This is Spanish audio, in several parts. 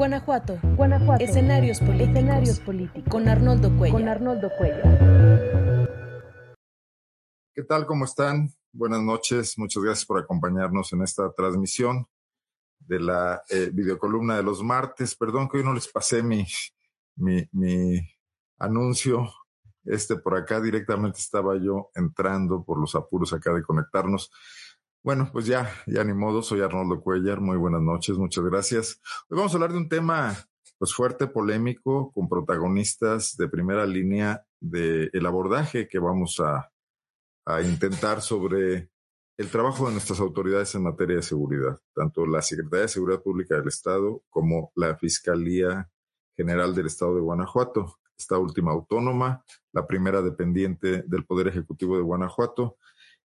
Guanajuato. Guanajuato. Escenarios políticos. Escenarios políticos. Con Arnoldo Cuellar. Con Arnoldo Cuellar. ¿Qué tal? ¿Cómo están? Buenas noches. Muchas gracias por acompañarnos en esta transmisión de la eh, videocolumna de los martes. Perdón que hoy no les pasé mi, mi, mi anuncio. Este por acá directamente estaba yo entrando por los apuros acá de conectarnos. Bueno, pues ya, ya ni modo, soy Arnoldo Cuellar, muy buenas noches, muchas gracias. Hoy vamos a hablar de un tema pues fuerte, polémico, con protagonistas de primera línea del el abordaje que vamos a intentar sobre el trabajo de nuestras autoridades en materia de seguridad, tanto la Secretaría de Seguridad Pública del Estado como la Fiscalía General del Estado de Guanajuato, esta última autónoma, la primera dependiente del Poder Ejecutivo de Guanajuato,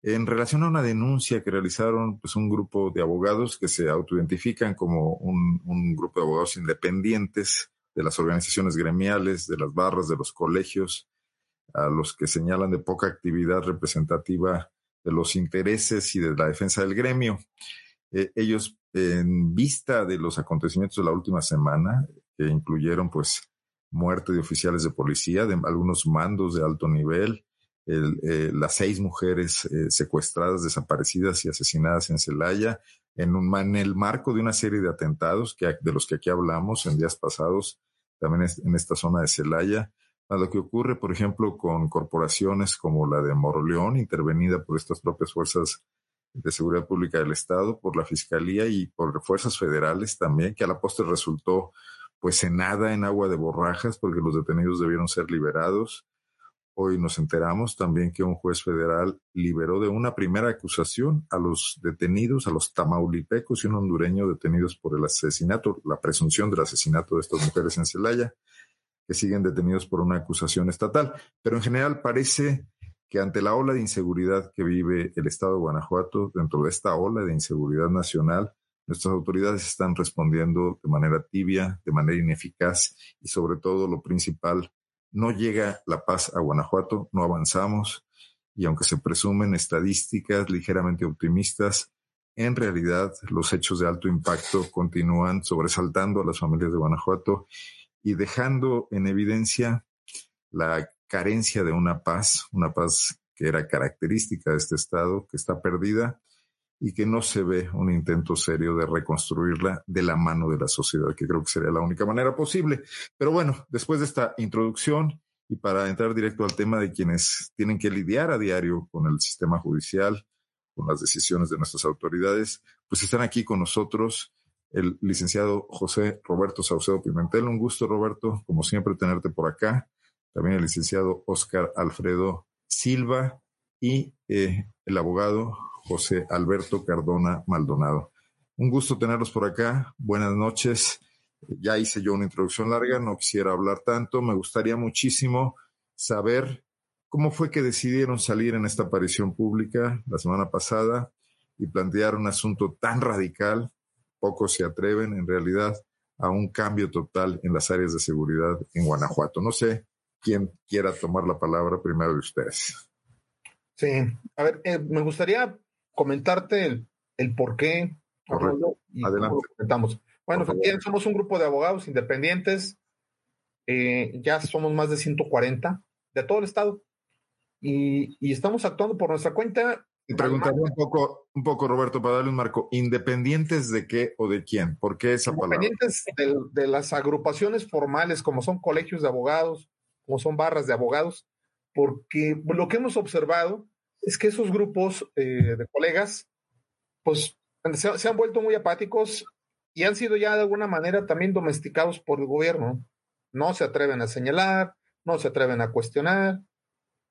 en relación a una denuncia que realizaron pues, un grupo de abogados que se autoidentifican como un, grupo de abogados independientes de las organizaciones gremiales, de las barras, de los colegios, a los que señalan de poca actividad representativa de los intereses y de la defensa del gremio. Eh, ellos, en vista de los acontecimientos de la última semana, que incluyeron pues muerte de oficiales de policía, de algunos mandos de alto nivel, el, eh, las seis mujeres eh, secuestradas, desaparecidas y asesinadas en Celaya, en, un, el marco de una serie de atentados que, de los que aquí hablamos en días pasados, también en esta zona de Celaya, a lo que ocurre, por ejemplo, con corporaciones como la de Moroleón, intervenida por estas propias fuerzas de seguridad pública del Estado, por la Fiscalía y por fuerzas federales también, que a la postre resultó pues en nada en agua de borrajas, porque los detenidos debieron ser liberados Hoy nos enteramos también que un juez federal liberó de una primera acusación a los detenidos, a los tamaulipecos y un hondureño detenidos por el asesinato, la presunción del asesinato de estas mujeres en Celaya, que siguen detenidos por una acusación estatal. Pero en general parece que ante la ola de inseguridad que vive el Estado de Guanajuato, dentro de esta ola de inseguridad nacional, nuestras autoridades están respondiendo de manera tibia, de manera ineficaz y sobre todo lo principal, no llega la paz a Guanajuato, no avanzamos y aunque se presumen estadísticas ligeramente optimistas, en realidad los hechos de alto impacto continúan sobresaltando a las familias de Guanajuato y dejando en evidencia la carencia de una paz, una paz que era característica de este estado, que está perdida y que no se ve un intento serio de reconstruirla de la mano de la sociedad, que creo que sería la única manera posible. Pero bueno, después de esta introducción y para entrar directo al tema de quienes tienen que lidiar a diario con el sistema judicial, con las decisiones de nuestras autoridades, pues están aquí con nosotros el licenciado José Roberto Saucedo Pimentel. Un gusto, Roberto, como siempre, tenerte por acá. También el licenciado Oscar Alfredo Silva y eh, el abogado José Alberto Cardona Maldonado. Un gusto tenerlos por acá. Buenas noches. Ya hice yo una introducción larga, no quisiera hablar tanto. Me gustaría muchísimo saber cómo fue que decidieron salir en esta aparición pública la semana pasada y plantear un asunto tan radical. Pocos se atreven, en realidad, a un cambio total en las áreas de seguridad en Guanajuato. No sé quién quiera tomar la palabra primero de ustedes. Sí, a ver, eh, me gustaría comentarte el, el por qué. Y Adelante. Bueno, somos un grupo de abogados independientes. Eh, ya somos más de 140 de todo el estado. Y, y estamos actuando por nuestra cuenta. Y preguntaría un poco, un poco, Roberto, para darle un marco. ¿Independientes de qué o de quién? ¿Por qué esa palabra? Independientes de, de las agrupaciones formales, como son colegios de abogados, como son barras de abogados, porque lo que hemos observado es que esos grupos eh, de colegas, pues se, han vuelto muy apáticos y han sido ya de alguna manera también domesticados por el gobierno. No se atreven a señalar, no se atreven a cuestionar.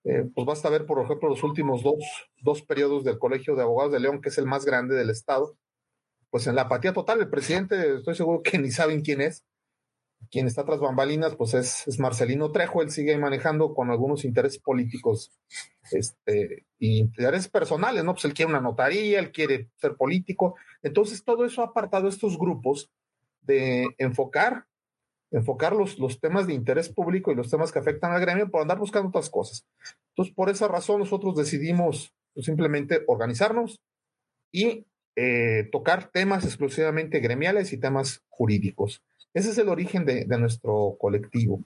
Eh, pues basta ver, por ejemplo, los últimos dos, dos periodos del Colegio de Abogados de León, que es el más grande del Estado. Pues en la apatía total, el presidente, estoy seguro que ni saben quién es quien está tras bambalinas, pues es, es, Marcelino Trejo, él sigue manejando con algunos intereses políticos este, y intereses personales, ¿no? Pues él quiere una notaría, él quiere ser político. Entonces, todo eso ha apartado estos grupos de enfocar, enfocar los, los temas de interés público y los temas que afectan al gremio por andar buscando otras cosas. Entonces, por esa razón, nosotros decidimos pues, simplemente organizarnos y eh, tocar temas exclusivamente gremiales y temas jurídicos. Ese es el origen de, nuestro colectivo.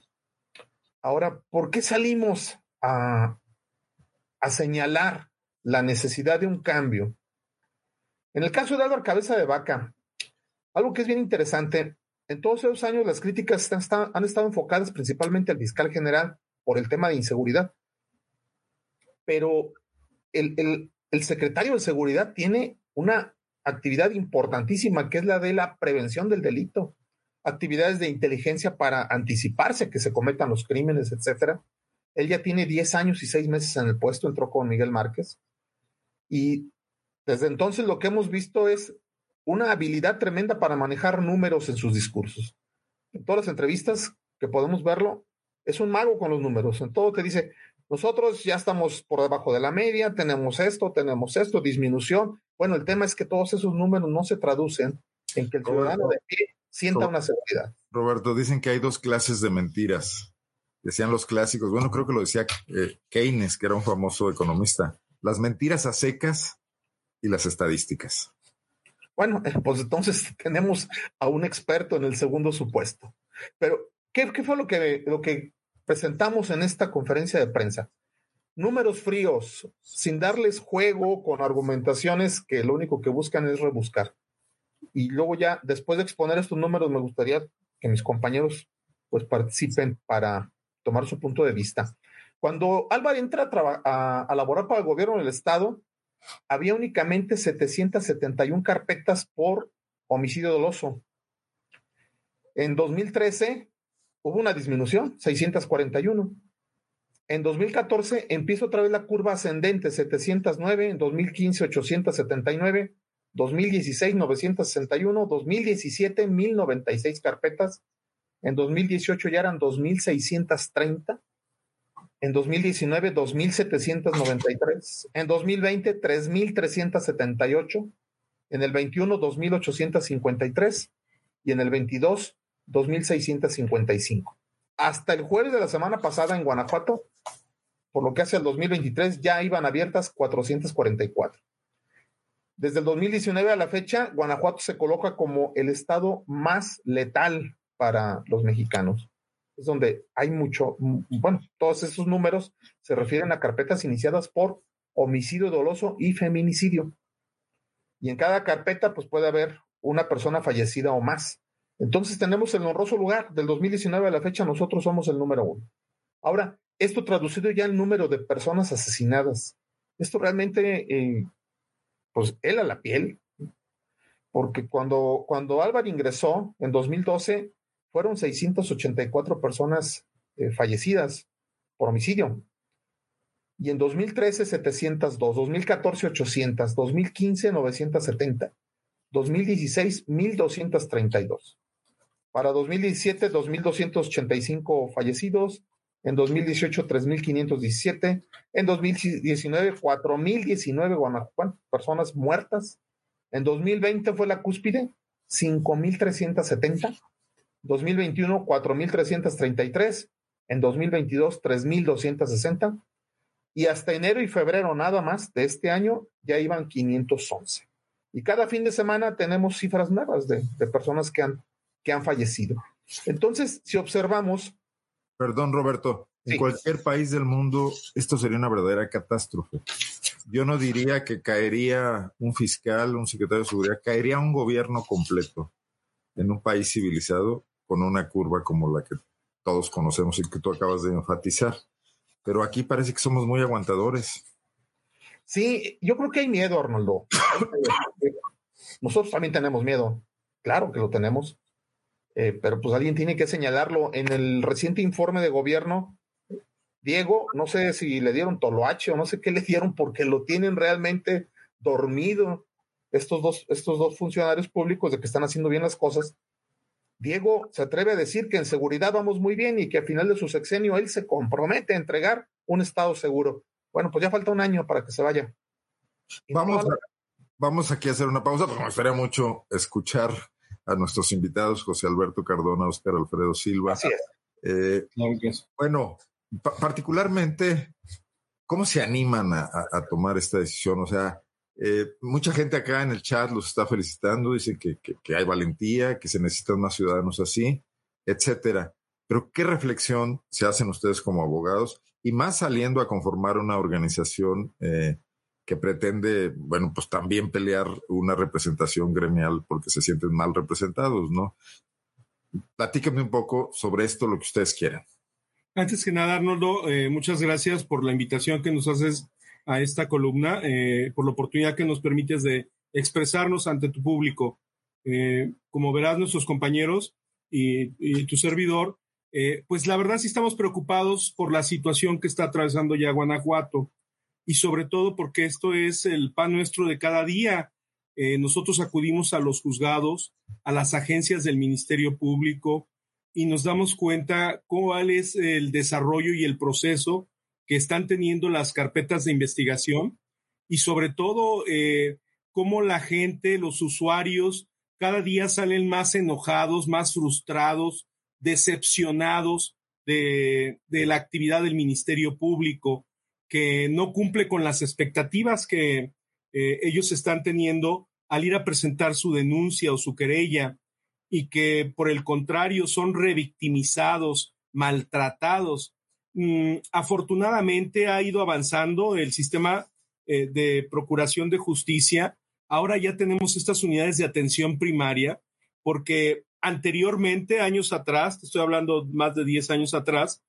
Ahora, ¿por qué salimos a, a señalar la necesidad de un cambio? En el caso de Álvaro Cabeza de Vaca, algo que es bien interesante, en todos esos años las críticas han estado enfocadas principalmente al fiscal general por el tema de inseguridad. Pero el, el secretario de Seguridad tiene una actividad importantísima que es la de la prevención del delito, actividades de inteligencia para anticiparse que se cometan los crímenes, etcétera. Él ya tiene 10 años y 6 meses en el puesto, entró con Miguel Márquez. Y desde entonces lo que hemos visto es una habilidad tremenda para manejar números en sus discursos. En todas las entrevistas que podemos verlo, es un mago con los números. En todo te dice, nosotros ya estamos por debajo de la media, tenemos esto, tenemos esto, disminución. Bueno, el tema es que todos esos números no se traducen en que el ciudadano de pie sienta una seguridad. Roberto, dicen que hay dos clases de mentiras. Decían los clásicos, bueno, creo que lo decía eh, Keynes, que era un famoso economista, las mentiras a secas y las estadísticas. Bueno, pues entonces tenemos a un experto en el segundo supuesto. Pero, ¿qué, fue lo que, lo que presentamos en esta conferencia de prensa? Números fríos, sin darles juego con argumentaciones que lo único que buscan es rebuscar. Y luego ya, después de exponer estos números, me gustaría que mis compañeros pues participen para tomar su punto de vista. Cuando Álvaro entra a, a, a laborar para el gobierno del Estado, había únicamente 771 carpetas por homicidio doloso. En 2013 hubo una disminución, 641. En 2014 empieza otra vez la curva ascendente, 709, en 2015 879, 2016 961, 2017 1096 carpetas, en 2018 ya eran 2630 en 2019, 2.793. En 2020, 3.378. En el 21, 2.853. Y en el 22, 2.655. Hasta el jueves de la semana pasada en Guanajuato, por lo que hace al 2023, ya iban abiertas 444. Desde el 2019 a la fecha, Guanajuato se coloca como el estado más letal para los mexicanos es donde hay mucho, bueno, todos esos números se refieren a carpetas iniciadas por homicidio doloso y feminicidio. Y en cada carpeta, pues puede haber una persona fallecida o más. Entonces tenemos el honroso lugar. Del 2019 a la fecha, nosotros somos el número uno. Ahora, esto traducido ya el número de personas asesinadas. Esto realmente, eh, pues, él a la piel. Porque cuando, cuando Álvaro ingresó en 2012, fueron 684 personas eh, fallecidas por homicidio. Y en 2013, 702, 2014, 800, 2015, 970, 2016, 1232. Para 2017, 2.285 fallecidos, en 2018 3.517, en 2019 4.019 personas muertas, en 2020 fue la cúspide 5.370 2021, 4.333. En 2022, 3.260. Y hasta enero y febrero nada más de este año ya iban 511. Y cada fin de semana tenemos cifras nuevas de, personas que han, que han fallecido. Entonces, si observamos... Perdón, Roberto. En cualquier país del mundo esto sería una verdadera catástrofe. Yo no diría que caería un fiscal, un secretario de seguridad, caería un gobierno completo en un país civilizado con una curva como la que todos conocemos y que tú acabas de enfatizar. Pero aquí parece que somos muy aguantadores. Sí, yo creo que hay miedo, Arnoldo. Nosotros también tenemos miedo. Claro que lo tenemos. Eh, pero pues alguien tiene que señalarlo. En el reciente informe de gobierno, Diego, no sé si le dieron toloache o no sé qué le dieron porque lo tienen realmente dormido estos dos, estos dos funcionarios públicos de que están haciendo bien las cosas Diego se atreve a decir que en seguridad vamos muy bien y que al final de su sexenio él se compromete a entregar un Estado seguro. Bueno, pues ya falta un año para que se vaya. vamos, vamos aquí a hacer una pausa, pero me gustaría mucho escuchar a nuestros invitados, José Alberto Cardona, Oscar Alfredo Silva. Así es. Eh, bueno, particularmente, ¿cómo se animan a, tomar esta decisión? O sea, Eh, mucha gente acá en el chat los está felicitando, dicen que, que, hay valentía, que se necesitan más ciudadanos así, etcétera. Pero ¿qué reflexión se hacen ustedes como abogados y más saliendo a conformar una organización eh, que pretende, bueno, pues también pelear una representación gremial porque se sienten mal representados, ¿no? Platíquenme un poco sobre esto, lo que ustedes quieran. Antes que nada, Arnoldo, eh, muchas gracias por la invitación que nos haces a esta columna, eh, por la oportunidad que nos permites de expresarnos ante tu público. Eh, como verás, nuestros compañeros y, tu servidor, pues la verdad sí estamos preocupados por la situación que está atravesando ya Guanajuato y sobre todo porque esto es el pan nuestro de cada día. nosotros acudimos a los juzgados, a las agencias del Ministerio Público, y nos damos cuenta cuál es el desarrollo y el proceso que están teniendo las carpetas de investigación y sobre todo eh, cómo la gente, los usuarios, cada día salen más enojados, más frustrados, decepcionados de, la actividad del Ministerio Público, que no cumple con las expectativas que eh, ellos están teniendo al ir a presentar su denuncia o su querella y que por el contrario son revictimizados, maltratados. Mm, afortunadamente ha ido avanzando el sistema eh, de procuración de justicia. Ahora ya tenemos estas unidades de atención primaria porque anteriormente, años atrás, estoy hablando más de 10 años atrás,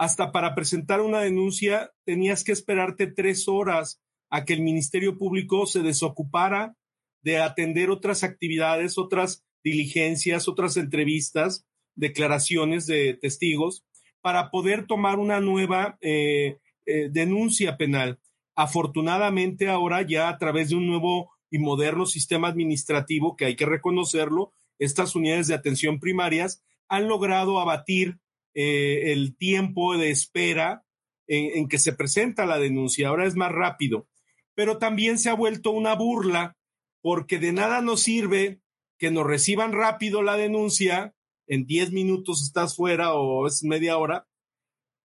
hasta para presentar una denuncia tenías que esperarte tres horas a que el Ministerio Público se desocupara de atender otras actividades, otras diligencias, otras entrevistas, declaraciones de testigos, para poder tomar una nueva eh, eh, denuncia penal. Afortunadamente ahora ya a través de un nuevo y moderno sistema administrativo, que hay que reconocerlo, estas unidades de atención primarias han logrado abatir eh, el tiempo de espera en, en que se presenta la denuncia. Ahora es más rápido, pero también se ha vuelto una burla porque de nada nos sirve que nos reciban rápido la denuncia, en 10 minutos estás fuera o es media hora,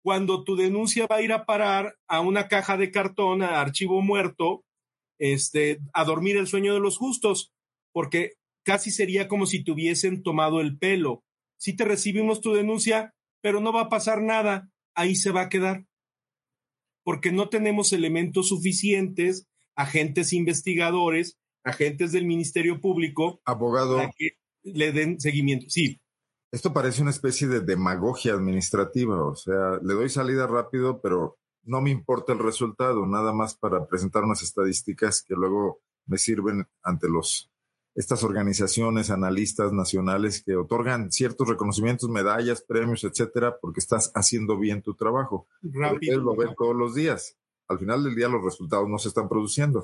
cuando tu denuncia va a ir a parar a una caja de cartón, a archivo muerto, este, a dormir el sueño de los justos, porque casi sería como si te hubiesen tomado el pelo. Si te recibimos tu denuncia, pero no va a pasar nada, ahí se va a quedar. Porque no tenemos elementos suficientes, agentes investigadores, agentes del Ministerio Público abogado para que le den seguimiento. Sí. Esto parece una especie de demagogia administrativa, o sea, le doy salida rápido, pero no me importa el resultado, nada más para presentar unas estadísticas que luego me sirven ante los estas organizaciones, analistas nacionales que otorgan ciertos reconocimientos, medallas, premios, etcétera, porque estás haciendo bien tu trabajo. Rápido. lo ven todos los días. Al final del día los resultados no se están produciendo.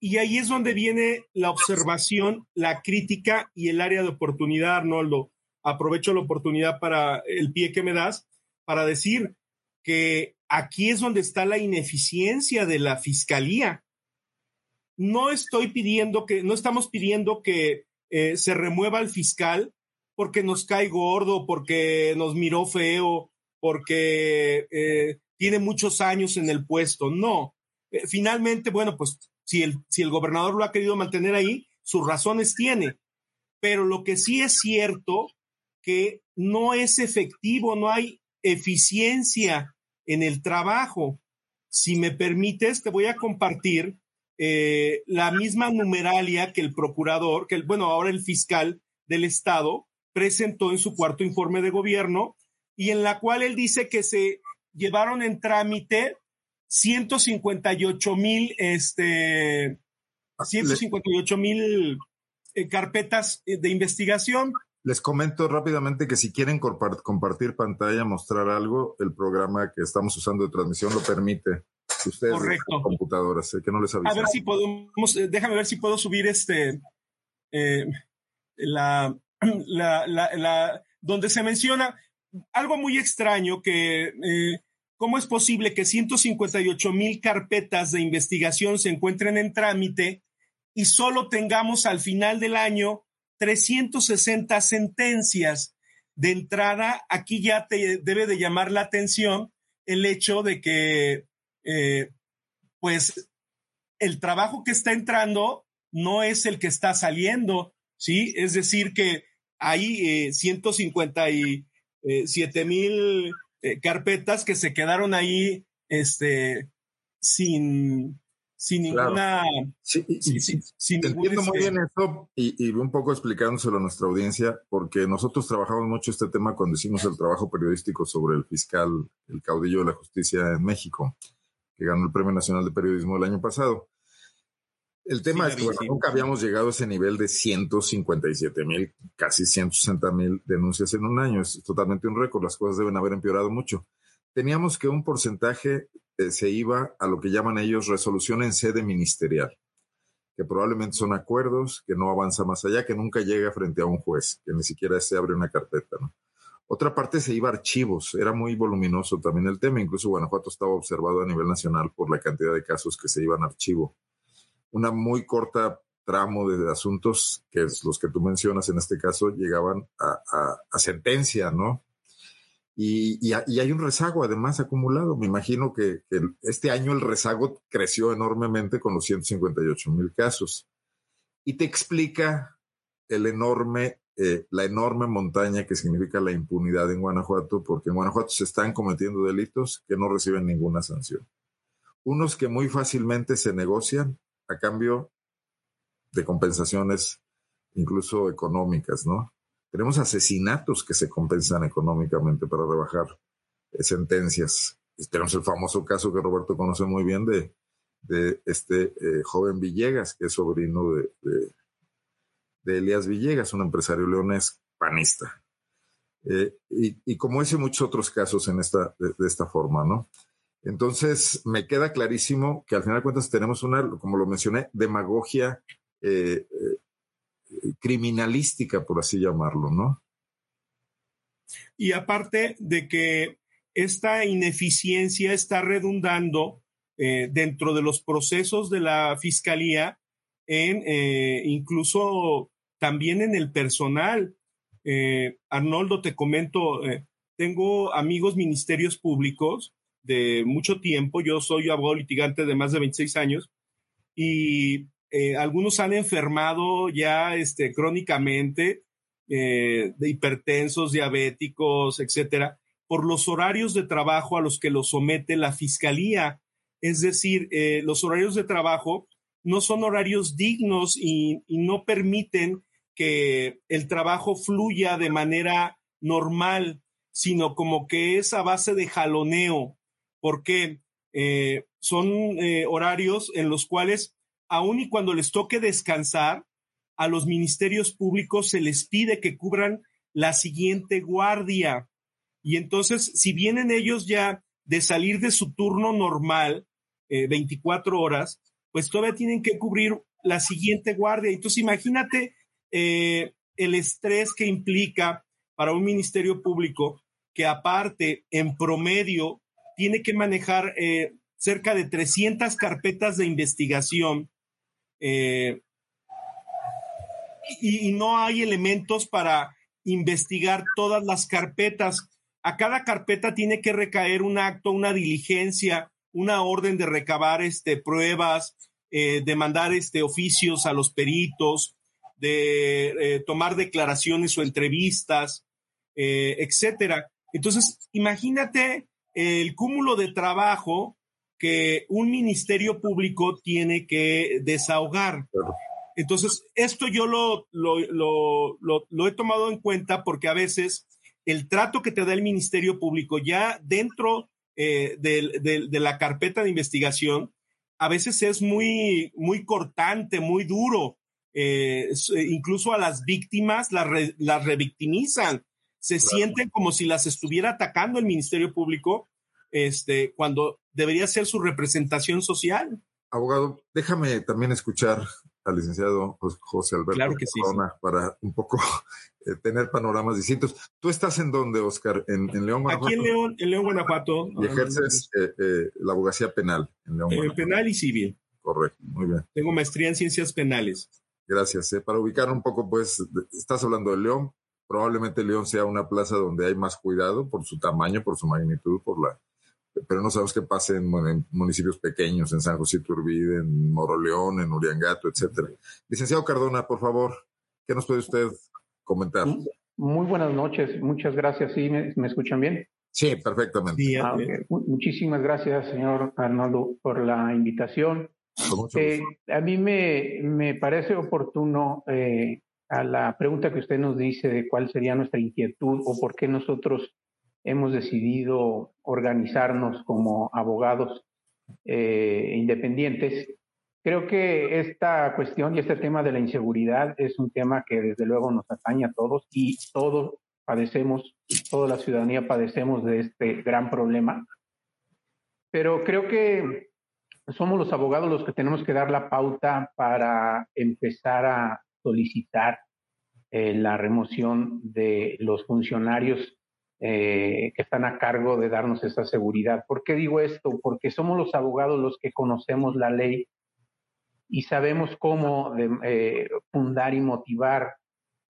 Y ahí es donde viene la observación, la crítica y el área de oportunidad, Arnoldo. Aprovecho la oportunidad para el pie que me das para decir que aquí es donde está la ineficiencia de la fiscalía. No estoy pidiendo que, no estamos pidiendo que eh, se remueva el fiscal porque nos cae gordo, porque nos miró feo, porque eh, tiene muchos años en el puesto. No. Eh, finalmente, bueno, pues si el, si el gobernador lo ha querido mantener ahí, sus razones tiene. Pero lo que sí es cierto que no es efectivo, no hay eficiencia en el trabajo. Si me permites, te voy a compartir eh, la misma numeralia que el procurador, que el, bueno, ahora el fiscal del Estado presentó en su cuarto informe de gobierno y en la cual él dice que se llevaron en trámite 158 mil, este, 158 mil eh, carpetas eh, de investigación. Les comento rápidamente que si quieren compartir pantalla, mostrar algo, el programa que estamos usando de transmisión lo permite. Ustedes Correcto. computadoras, sé que no les. A ver si podemos, eh, déjame ver si puedo subir este, la, la, la, la, donde se menciona algo muy extraño que ¿Cómo es posible que 158 mil carpetas de investigación se encuentren en trámite y solo tengamos al final del año 360 sentencias? De entrada, aquí ya te debe de llamar la atención el hecho de que, eh, pues, el trabajo que está entrando no es el que está saliendo, ¿sí? Es decir, que hay 157 eh, mil eh, carpetas que se quedaron ahí este, sin, sin ninguna. Sí, entiendo muy bien eso y, y, un poco explicándoselo a nuestra audiencia, porque nosotros trabajamos mucho este tema cuando hicimos el trabajo periodístico sobre el fiscal, el caudillo de la justicia en México, que ganó el Premio Nacional de Periodismo el año pasado. El tema es que nunca habíamos llegado a ese nivel de 157 mil, casi 160 mil denuncias en un año. Es totalmente un récord. Las cosas deben haber empeorado mucho. Teníamos que un porcentaje eh, se iba a lo que llaman ellos resolución en sede ministerial, que probablemente son acuerdos, que no avanza más allá, que nunca llega frente a un juez, que ni siquiera se abre una carpeta. Otra parte se iba a archivos. Era muy voluminoso también el tema. Incluso Guanajuato estaba observado a nivel nacional por la cantidad de casos que se iban a archivo una muy corta tramo de asuntos, que es los que tú mencionas en este caso, llegaban a, sentencia, ¿no? Y, hay un rezago además acumulado. Me imagino que, este año el rezago creció enormemente con los 158 mil casos. Y te explica el enorme, eh, la enorme montaña que significa la impunidad en Guanajuato, porque en Guanajuato se están cometiendo delitos que no reciben ninguna sanción. Unos que muy fácilmente se negocian a cambio de compensaciones incluso económicas, ¿no? Tenemos asesinatos que se compensan económicamente para rebajar eh, sentencias. Tenemos el famoso caso que Roberto conoce muy bien de, este eh, joven Villegas, que es sobrino de, Elías Villegas, un empresario leonés panista. Eh, y, como ese, muchos otros casos en esta, de esta forma, ¿no? Entonces, me queda clarísimo que al final de cuentas tenemos una, como lo mencioné, demagogia eh, eh, criminalística, por así llamarlo, ¿no? Y aparte de que esta ineficiencia está redundando dentro de los procesos de la fiscalía en incluso también en el personal. Arnoldo, te comento, tengo amigos ministerios públicos de mucho tiempo. Yo soy abogado litigante de más de 26 años y eh, algunos han enfermado ya este, crónicamente eh, de hipertensos, diabéticos, etcétera, por los horarios de trabajo a los que los somete la fiscalía. Es decir, eh, los horarios de trabajo no son horarios dignos y no permiten que el trabajo fluya de manera normal, sino como que es a base de jaloneo porque eh, son eh, horarios en los cuales, aun y cuando les toque descansar, a los ministerios públicos se les pide que cubran la siguiente guardia. Y entonces, si vienen ellos ya de salir de su turno normal, 24 eh, horas, pues todavía tienen que cubrir la siguiente guardia. Entonces, imagínate el estrés que implica para un ministerio público que aparte, en promedio, tiene que manejar eh, cerca de 300 carpetas de investigación eh, y, no hay elementos para investigar todas las carpetas. A cada carpeta tiene que recaer un acto, una diligencia, una orden de recabar este, pruebas, eh, de mandar este, oficios a los peritos, de tomar declaraciones o entrevistas, etcétera. Entonces, imagínate el cúmulo de trabajo que un ministerio público tiene que desahogar. Entonces, esto yo lo, lo, he tomado en cuenta porque a veces el trato que te da el ministerio público ya dentro eh, de, la carpeta de investigación, a veces es muy, muy cortante, muy duro. Eh, eh, incluso a las víctimas las, las revictimizan se sienten como si las estuviera atacando el Ministerio Público, este, cuando debería ser su representación social. Abogado, déjame también escuchar al licenciado José Alberto claro que sí, para un poco eh, tener panoramas distintos. ¿Tú estás en dónde, Oscar? ¿En, León, Guanajuato? Aquí en León, en León, Guanajuato. Y ejerces eh, eh, la abogacía penal en León, Guanajuato. Penal y civil. Correcto, muy bien. Tengo maestría en ciencias penales. Gracias. Para ubicar un poco, pues, estás hablando de León, Probablemente León sea una plaza donde hay más cuidado por su tamaño, por su magnitud, por la pero no sabemos qué pasa en, municipios pequeños, en San José Iturbide, en Moroleón, en Uriangato, etcétera. Licenciado Cardona, por favor, ¿qué nos puede usted comentar? Muy buenas noches, muchas gracias. ¿Sí me, escuchan bien? Sí, perfectamente. Ah, muchísimas gracias, señor Arnoldo, por la invitación. Eh, a mí me, me parece oportuno eh, a la pregunta que usted nos dice de cuál sería nuestra inquietud o por qué nosotros hemos decidido organizarnos como abogados eh, independientes. Creo que esta cuestión y este tema de la inseguridad es un tema que desde luego nos atañe a todos y todos padecemos, toda la ciudadanía padecemos de este gran problema. Pero creo que somos los abogados los que tenemos que dar la pauta para empezar a solicitar eh, la remoción de los funcionarios eh, que están a cargo de darnos esa seguridad. ¿Por qué digo esto? Porque somos los abogados los que conocemos la ley y sabemos cómo eh, fundar y motivar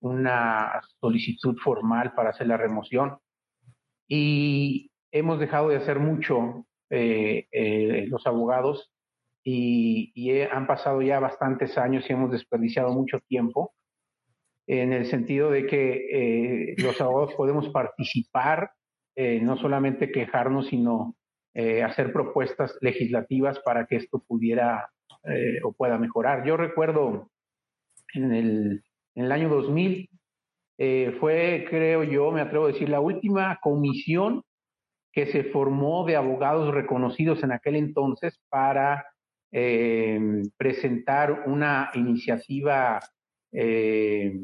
una solicitud formal para hacer la remoción. Y hemos dejado de hacer mucho eh, los abogados y, y, han pasado ya bastantes años y hemos desperdiciado mucho tiempo en el sentido de que eh, los abogados podemos participar, eh, no solamente quejarnos, sino eh, hacer propuestas legislativas para que esto pudiera o pueda mejorar. Yo recuerdo en el, en el año 2000, fue, creo yo, me atrevo a decir, la última comisión que se formó de abogados reconocidos en aquel entonces para presentar una iniciativa eh,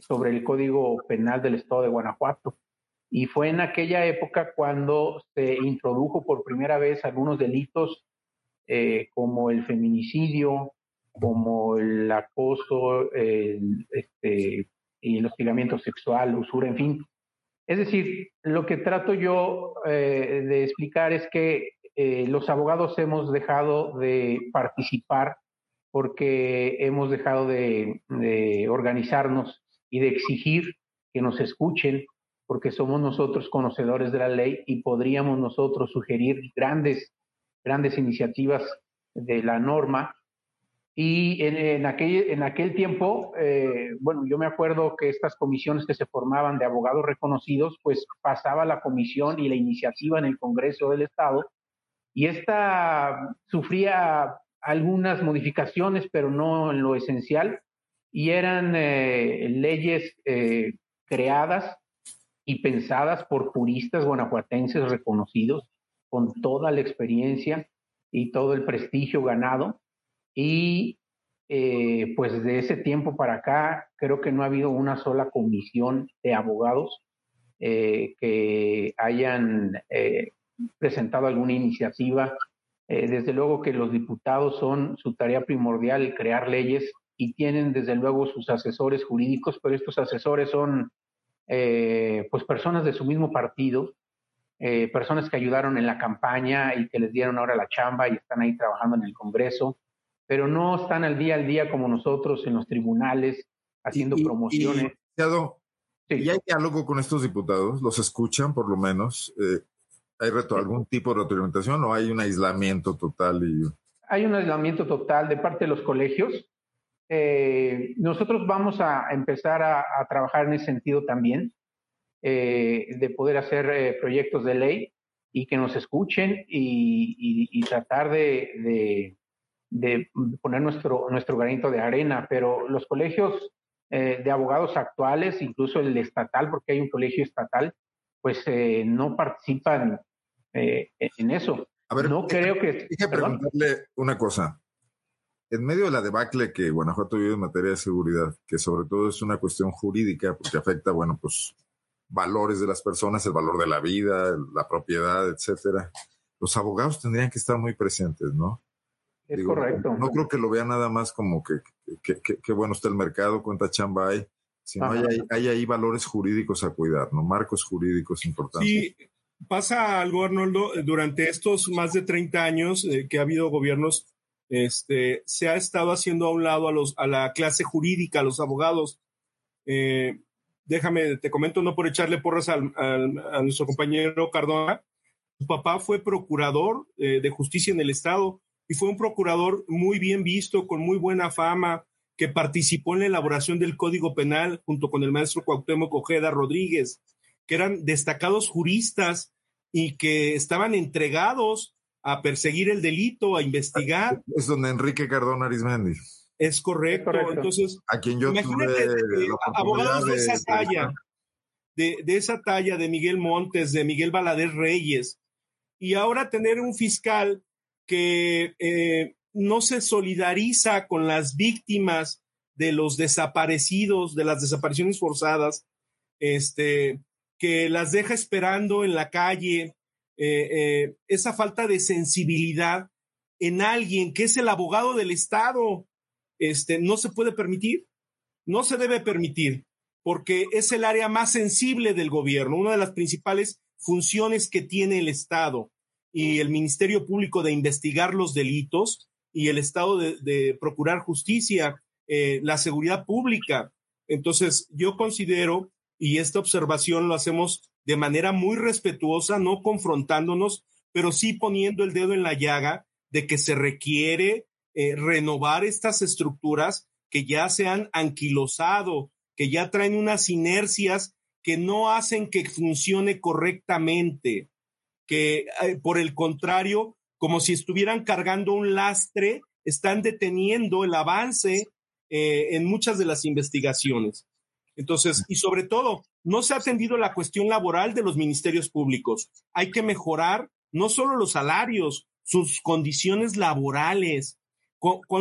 sobre el Código Penal del Estado de Guanajuato. Y fue en aquella época cuando se introdujo por primera vez algunos delitos eh, como el feminicidio, como el acoso, el, este, el hostigamiento sexual, usura, en fin. Es decir, lo que trato yo eh, de explicar es que los abogados hemos dejado de participar porque hemos dejado de, organizarnos y de exigir que nos escuchen, porque somos nosotros conocedores de la ley y podríamos nosotros sugerir grandes, grandes iniciativas de la norma. Y en, aquel, en aquel tiempo, eh, bueno, yo me acuerdo que estas comisiones que se formaban de abogados reconocidos, pues pasaba la comisión y la iniciativa en el Congreso del Estado, y esta sufría algunas modificaciones, pero no en lo esencial, y eran eh, leyes eh, creadas y pensadas por juristas guanajuatenses reconocidos, con toda la experiencia y todo el prestigio ganado. Y eh, pues de ese tiempo para acá, creo que no ha habido una sola comisión de abogados que hayan presentado alguna iniciativa. Eh, desde luego que los diputados son su tarea primordial crear leyes y tienen desde luego sus asesores jurídicos, pero estos asesores son eh, pues personas de su mismo partido, eh, personas que ayudaron en la campaña y que les dieron ahora la chamba y están ahí trabajando en el Congreso, pero no están al día al día como nosotros en los tribunales haciendo promociones. Y, hay diálogo con estos diputados? ¿Los escuchan por lo menos? ¿Hay algún tipo de retroalimentación o hay un aislamiento total? Y... Hay un aislamiento total de parte de los colegios. Eh, nosotros vamos a empezar a, trabajar en ese sentido también, eh, de poder hacer eh, proyectos de ley y que nos escuchen y, tratar de, de, poner nuestro, nuestro granito de arena. Pero los colegios de abogados actuales, incluso el estatal, porque hay un colegio estatal, pues eh, no participan eh, en eso. A ver, no creo que... Dije preguntarle una cosa. En medio de la debacle que Guanajuato vive en materia de seguridad, que sobre todo es una cuestión jurídica, porque afecta, bueno, pues valores de las personas, el valor de la vida, la propiedad, etcétera, los abogados tendrían que estar muy presentes, ¿no? Es correcto. No, creo que lo vea nada más como que, que, bueno está el mercado, cuenta chamba hay, sino hay, hay, ahí valores jurídicos a cuidar, ¿no? Marcos jurídicos importantes. Sí, pasa algo, Arnoldo, durante estos más de 30 años eh, que ha habido gobiernos, este, se ha estado haciendo a un lado a, los, a la clase jurídica, a los abogados. Eh, déjame, te comento, no por echarle porras al, a nuestro compañero Cardona, su papá fue procurador eh, de justicia en el Estado y fue un procurador muy bien visto, con muy buena fama, que participó en la elaboración del Código Penal junto con el maestro Cuauhtémoc Ojeda Rodríguez, que eran destacados juristas y que estaban entregados a perseguir el delito, a investigar. Es donde Enrique Cardona Arismendi. Es correcto. Entonces, a quien yo imagínate, abogados de esa talla, de, de, esa talla, de Miguel Montes, de Miguel Balader Reyes, y ahora tener un fiscal que eh, no se solidariza con las víctimas de los desaparecidos, de las desapariciones forzadas, este, que las deja esperando en la calle, eh, eh, esa falta de sensibilidad en alguien que es el abogado del Estado, este, no se puede permitir, no se debe permitir, porque es el área más sensible del gobierno, una de las principales funciones que tiene el Estado y el Ministerio Público de investigar los delitos y el Estado de, procurar justicia, eh, la seguridad pública. Entonces, yo considero, y esta observación lo hacemos de manera muy respetuosa, no confrontándonos, pero sí poniendo el dedo en la llaga de que se requiere eh, renovar estas estructuras que ya se han anquilosado, que ya traen unas inercias que no hacen que funcione correctamente que por el contrario, como si estuvieran cargando un lastre, están deteniendo el avance eh, en muchas de las investigaciones. Entonces, y sobre todo, no se ha atendido la cuestión laboral de los ministerios públicos. Hay que mejorar no solo los salarios, sus condiciones laborales.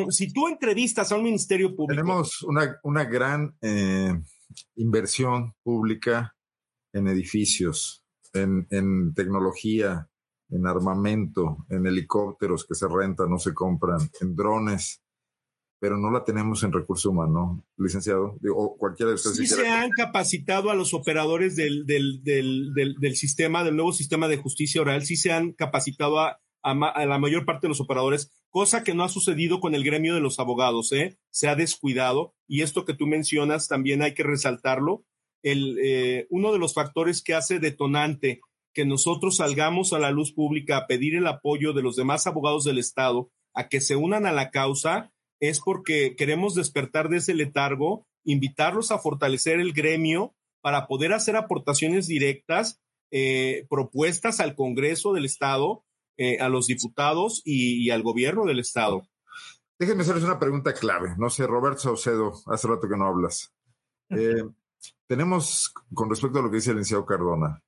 si tú entrevistas a un ministerio público. Tenemos una, una gran eh, inversión pública en edificios, en, tecnología, en armamento, en helicópteros que se rentan, no se compran, en drones, pero no la tenemos en recurso humano, licenciado, o cualquiera de ustedes. Sí se han capacitado a los operadores del, del, del, del, sistema, del nuevo sistema de justicia oral, sí se han capacitado a, a, la mayor parte de los operadores, cosa que no ha sucedido con el gremio de los abogados, ¿eh? Se ha descuidado y esto que tú mencionas también hay que resaltarlo el, eh, uno de los factores que hace detonante que nosotros salgamos a la luz pública a pedir el apoyo de los demás abogados del Estado a que se unan a la causa es porque queremos despertar de ese letargo, invitarlos a fortalecer el gremio para poder hacer aportaciones directas, eh, propuestas al Congreso del Estado, eh, a los diputados y, al gobierno del Estado. Déjenme hacerles una pregunta clave. No sé, Roberto Saucedo, hace rato que no hablas. Eh, tenemos, con respecto a lo que dice el licenciado Cardona,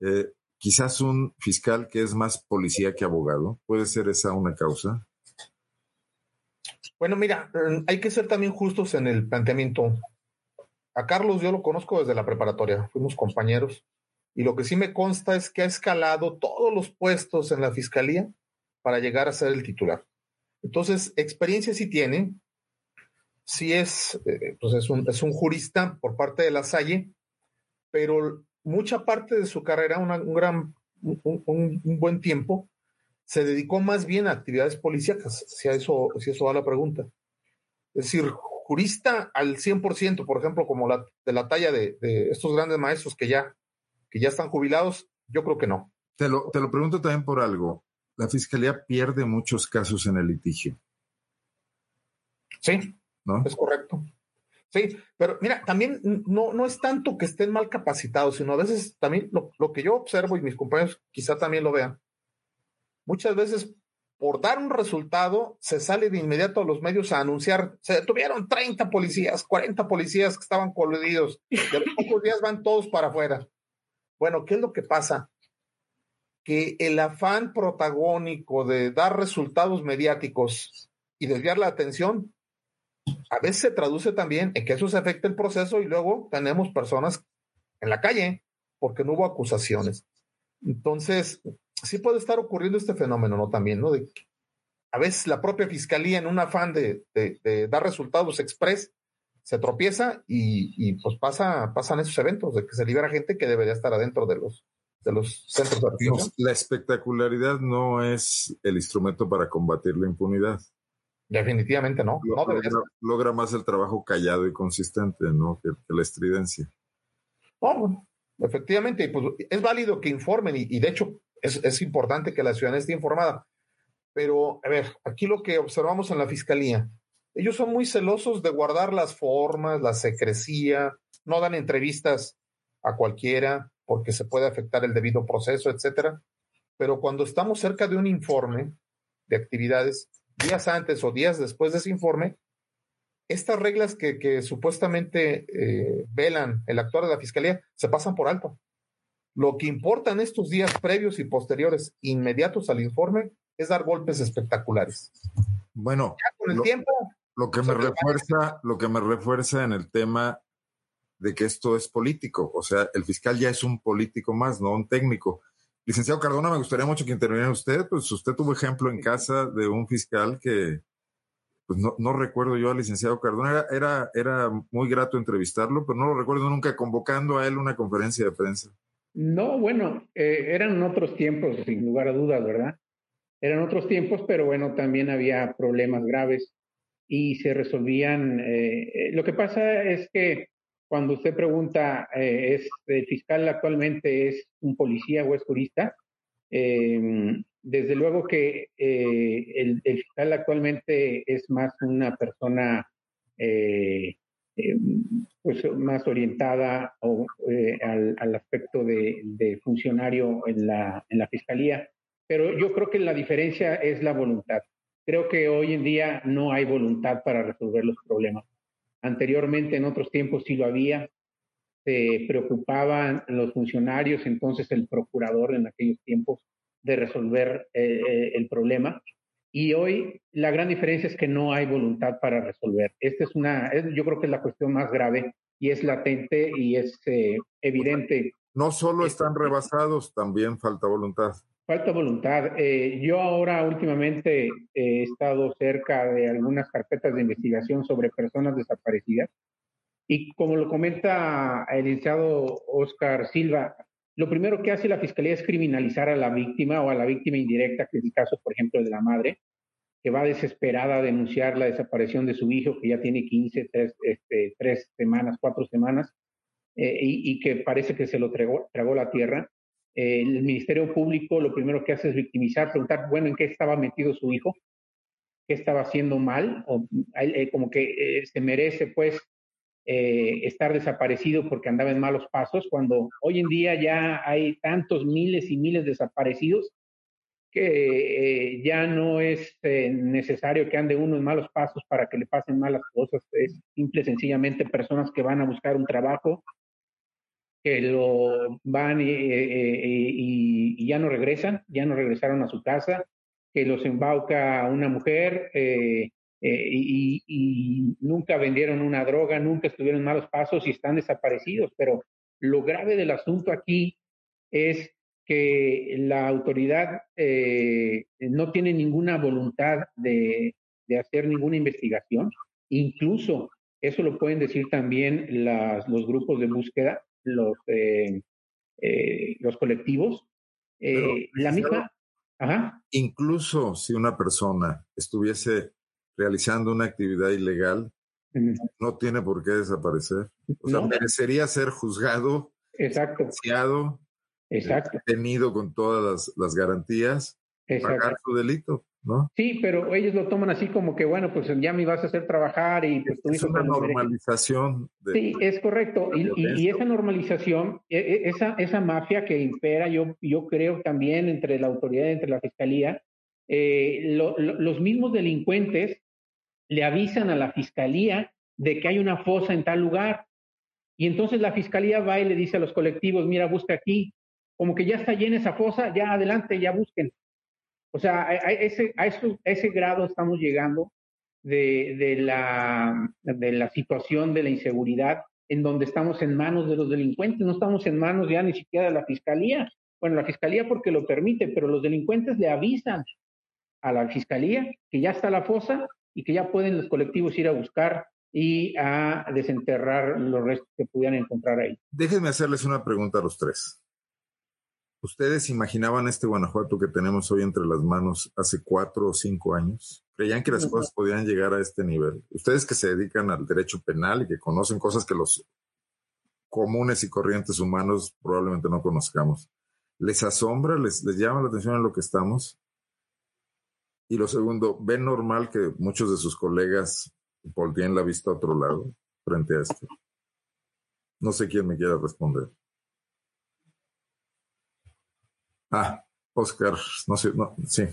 eh, quizás un fiscal que es más policía que abogado. ¿Puede ser esa una causa? Bueno, mira, mm, hay que ser también justos en el planteamiento. A Carlos yo lo conozco desde la preparatoria, fuimos compañeros, y lo que sí me consta es que ha escalado todos los puestos en la fiscalía para llegar a ser el titular. Entonces, experiencia sí tiene, sí es, eh, pues es un, es un jurista por parte de la Salle, pero mucha parte de su carrera, un gran, un, buen tiempo, se dedicó más bien a actividades policíacas, si, a eso, si eso va la pregunta. Es decir, jurista al 100%, por ejemplo, como la, de la talla de, estos grandes maestros que ya, que ya están jubilados, yo creo que no. Te lo, te lo pregunto también por algo. La fiscalía pierde muchos casos en el litigio. Sí, es correcto. Sí, pero mira, también no, no es tanto que estén mal capacitados, sino a veces también lo, lo, que yo observo y mis compañeros quizá también lo vean. Muchas veces por dar un resultado se sale de inmediato a los medios a anunciar, se detuvieron 30 policías, 40 policías que estaban coludidos y a los pocos días van todos para afuera. Bueno, ¿qué es lo que pasa? Que el afán protagónico de dar resultados mediáticos y desviar la atención a veces se traduce también en que eso se afecta el proceso y luego tenemos personas en la calle porque no hubo acusaciones. Entonces, sí puede estar ocurriendo este fenómeno, ¿no? También, ¿no? De a veces la propia fiscalía en un afán de, dar resultados express se tropieza y, pues pasa, pasan esos eventos de que se libera gente que debería estar adentro de los, de los centros de. La espectacularidad no es el instrumento para combatir la impunidad. Definitivamente no. logra, más el trabajo callado y consistente, ¿no? Que, la estridencia. efectivamente, pues es válido que informen y, de hecho es, es importante que la ciudadanía esté informada. Pero, a ver, aquí lo que observamos en la fiscalía, ellos son muy celosos de guardar las formas, la secrecía, no dan entrevistas a cualquiera porque se puede afectar el debido proceso, etcétera. Pero cuando estamos cerca de un informe de actividades, días antes o días después de ese informe, estas reglas que, que supuestamente eh, velan el actuar de la fiscalía se pasan por alto. Lo que importa en estos días previos y posteriores, inmediatos al informe, es dar golpes espectaculares. Bueno, con el lo, tiempo. Lo que me refuerza, lo que me refuerza en el tema de que esto es político, o sea, el fiscal ya es un político más, no un técnico. Licenciado Cardona, me gustaría mucho que interviniera usted, pues usted tuvo ejemplo en casa de un fiscal que, pues no, no recuerdo yo al licenciado Cardona, era, era, era muy grato entrevistarlo, pero no lo recuerdo nunca convocando a él una conferencia de prensa. No, bueno, eh, eran otros tiempos, sin lugar a dudas, ¿verdad? Eran otros tiempos, pero bueno, también había problemas graves y se resolvían. Eh, lo que pasa es que cuando usted pregunta, eh, ¿es el fiscal actualmente es un policía o es jurista? Eh, desde luego que el, el, fiscal actualmente es más una persona pues más orientada o, al, al, aspecto de, de funcionario en la, en la fiscalía pero yo creo que la diferencia es la voluntad. Creo que hoy en día no hay voluntad para resolver los problemas. Anteriormente, en otros tiempos, sí lo había. Se preocupaban los funcionarios, entonces el procurador en aquellos tiempos, de resolver eh, eh, el problema. Y hoy la gran diferencia es que no hay voluntad para resolver. Esta es una, yo creo que es la cuestión más grave y es latente y es eh, evidente. No solo están rebasados, también falta voluntad. Falta voluntad. Eh, yo ahora últimamente he estado cerca de algunas carpetas de investigación sobre personas desaparecidas y como lo comenta el licenciado Oscar Silva, lo primero que hace la Fiscalía es criminalizar a la víctima o a la víctima indirecta, que es el caso, por ejemplo, de la madre, que va desesperada a denunciar la desaparición de su hijo, que ya tiene 15, tres, este, tres semanas, cuatro semanas, eh, y, que parece que se lo tragó la tierra el Ministerio Público lo primero que hace es victimizar, preguntar, bueno, ¿en qué estaba metido su hijo? ¿Qué estaba haciendo mal? Eh, como que eh, se merece, pues, eh, estar desaparecido porque andaba en malos pasos, cuando hoy en día ya hay tantos miles y miles de desaparecidos que eh, ya no es eh, necesario que ande uno en malos pasos para que le pasen malas cosas, es simple sencillamente personas que van a buscar un trabajo, que lo van y, y, y, ya no regresan, ya no regresaron a su casa, que los embauca una mujer eh, eh, y, nunca vendieron una droga, nunca estuvieron en malos pasos y están desaparecidos. Pero lo grave del asunto aquí es que la autoridad eh, no tiene ninguna voluntad de, de, hacer ninguna investigación. Incluso eso lo pueden decir también las, los grupos de búsqueda los, eh, eh, los colectivos. Eh, la misma. Ajá. Incluso si una persona estuviese realizando una actividad ilegal, no tiene por qué desaparecer. O sea, no. merecería ser juzgado, Exacto. Exacto. tenido con todas las, las garantías, Exacto. pagar su delito. ¿No? Sí, pero ellos lo toman así como que, bueno, pues ya me vas a hacer trabajar y pues tú Es una normalización. De, sí, es correcto. Y, esa normalización, esa, esa mafia que impera, yo, yo creo también entre la autoridad, entre la fiscalía, eh, lo, lo, los mismos delincuentes le avisan a la fiscalía de que hay una fosa en tal lugar. Y entonces la fiscalía va y le dice a los colectivos, mira, busca aquí, como que ya está llena esa fosa, ya adelante, ya busquen. O sea, a, ese, a, eso, ese grado estamos llegando de, de, la, de la situación de la inseguridad en donde estamos en manos de los delincuentes, no estamos en manos ya ni siquiera de la fiscalía. Bueno, la fiscalía porque lo permite, pero los delincuentes le avisan a la fiscalía que ya está la fosa y que ya pueden los colectivos ir a buscar y a desenterrar los restos que pudieran encontrar ahí. Déjenme hacerles una pregunta a los tres. ¿Ustedes imaginaban este Guanajuato que tenemos hoy entre las manos hace cuatro o cinco años? ¿Creían que las cosas podían llegar a este nivel? Ustedes que se dedican al derecho penal y que conocen cosas que los comunes y corrientes humanos probablemente no conozcamos. ¿Les asombra? ¿Les, les llama la atención en lo que estamos? Y lo segundo, ¿ven normal que muchos de sus colegas volteen la vista a otro lado frente a esto? No sé quién me quiera responder. Ah, Oscar, no sé, no, sí.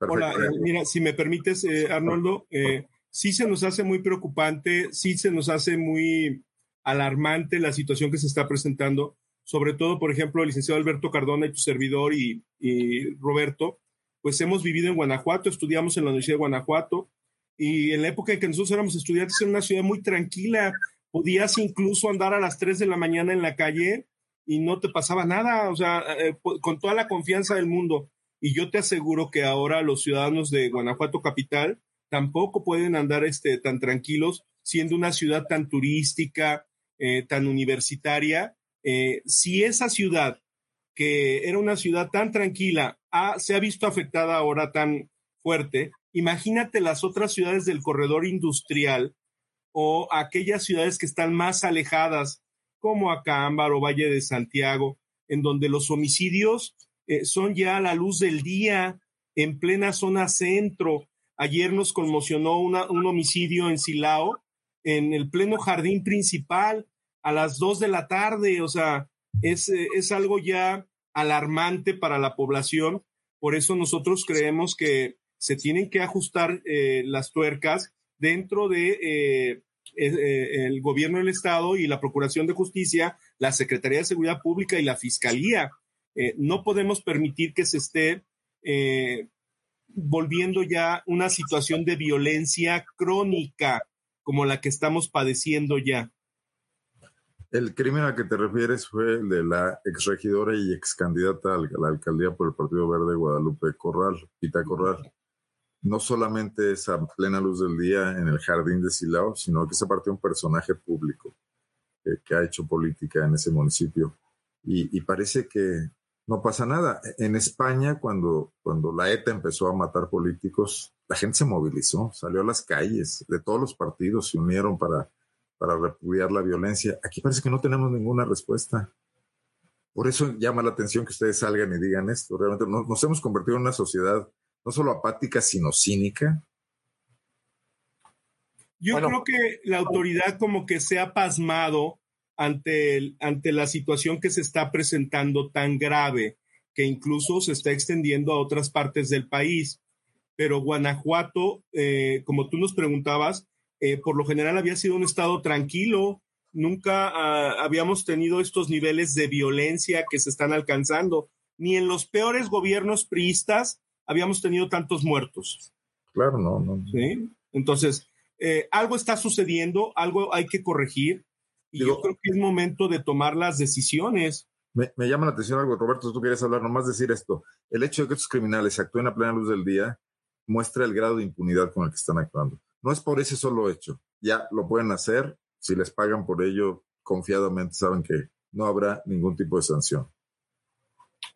Hola, eh, mira, si me permites, eh, Arnoldo, eh, sí se nos hace muy preocupante, sí se nos hace muy alarmante la situación que se está presentando, sobre todo, por ejemplo, el licenciado Alberto Cardona y tu servidor y, y Roberto, pues hemos vivido en Guanajuato, estudiamos en la Universidad de Guanajuato y en la época en que nosotros éramos estudiantes en una ciudad muy tranquila, podías incluso andar a las 3 de la mañana en la calle y no te pasaba nada, o sea, eh, con toda la confianza del mundo. Y yo te aseguro que ahora los ciudadanos de Guanajuato capital tampoco pueden andar este, tan tranquilos siendo una ciudad tan turística, eh, tan universitaria. Eh, si esa ciudad, que era una ciudad tan tranquila, se ha visto afectada ahora tan fuerte, imagínate las otras ciudades del corredor industrial o aquellas ciudades que están más alejadas, como Acámbar o Valle de Santiago, en donde los homicidios eh, son ya a la luz del día, en plena zona centro. Ayer nos conmocionó un homicidio en Silao, en el pleno jardín principal, a las dos de la tarde. O sea, es, eh, es algo ya alarmante para la población. Por eso nosotros creemos que se tienen que ajustar eh, las tuercas dentro de el gobierno del Estado y la Procuración de Justicia, la Secretaría de Seguridad Pública y la Fiscalía eh, no podemos permitir que se esté eh, volviendo ya una situación de violencia crónica como la que estamos padeciendo ya. El crimen al que te refieres fue el de la exregidora y ex candidata a la alcaldía por el Partido Verde Guadalupe Corral, Pita Corral. No solamente es a plena luz del día en el jardín de Silao, sino que se partió un personaje público que ha hecho política en ese municipio. y parece que no pasa nada. En España, cuando, cuando la ETA empezó a matar políticos, la gente se movilizó, salió a las calles, de todos los partidos se unieron para, para repudiar la violencia. Aquí parece que no tenemos ninguna respuesta. Por eso llama la atención que ustedes salgan y digan esto. Realmente nos, hemos convertido en una sociedad no solo apática, sino cínica. Yo creo que la autoridad como que se ha pasmado ante, ante la situación que se está presentando tan grave, que incluso se está extendiendo a otras partes del país. Pero Guanajuato, eh, como tú nos preguntabas, eh, por lo general había sido un estado tranquilo, nunca ah, habíamos tenido estos niveles de violencia que se están alcanzando, ni en los peores gobiernos priistas habíamos tenido tantos muertos. Claro, no, no. ¿Sí? Entonces, eh, algo está sucediendo, algo hay que corregir. Y yo creo que es momento de tomar las decisiones. Me, llama la atención algo, Roberto, tú quieres hablar, nomás decir esto. El hecho de que estos criminales actúen a plena luz del día muestra el grado de impunidad con el que están actuando. No es por ese solo hecho. Ya lo pueden hacer, si les pagan por ello confiadamente, saben que no habrá ningún tipo de sanción.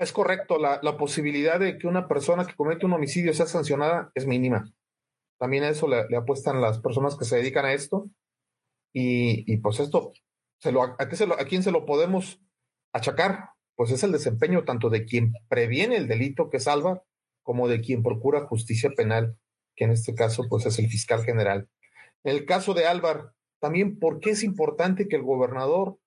Es correcto, la, posibilidad de que una persona que comete un homicidio sea sancionada es mínima. También a eso le apuestan las personas que se dedican a esto y, pues esto, se lo, ¿a, ¿a quién se lo podemos achacar? Pues es el desempeño tanto de quien previene el delito que salva, como de quien procura justicia penal, que en este caso pues es el fiscal general. En el caso de Álvar, también por qué es importante que el gobernador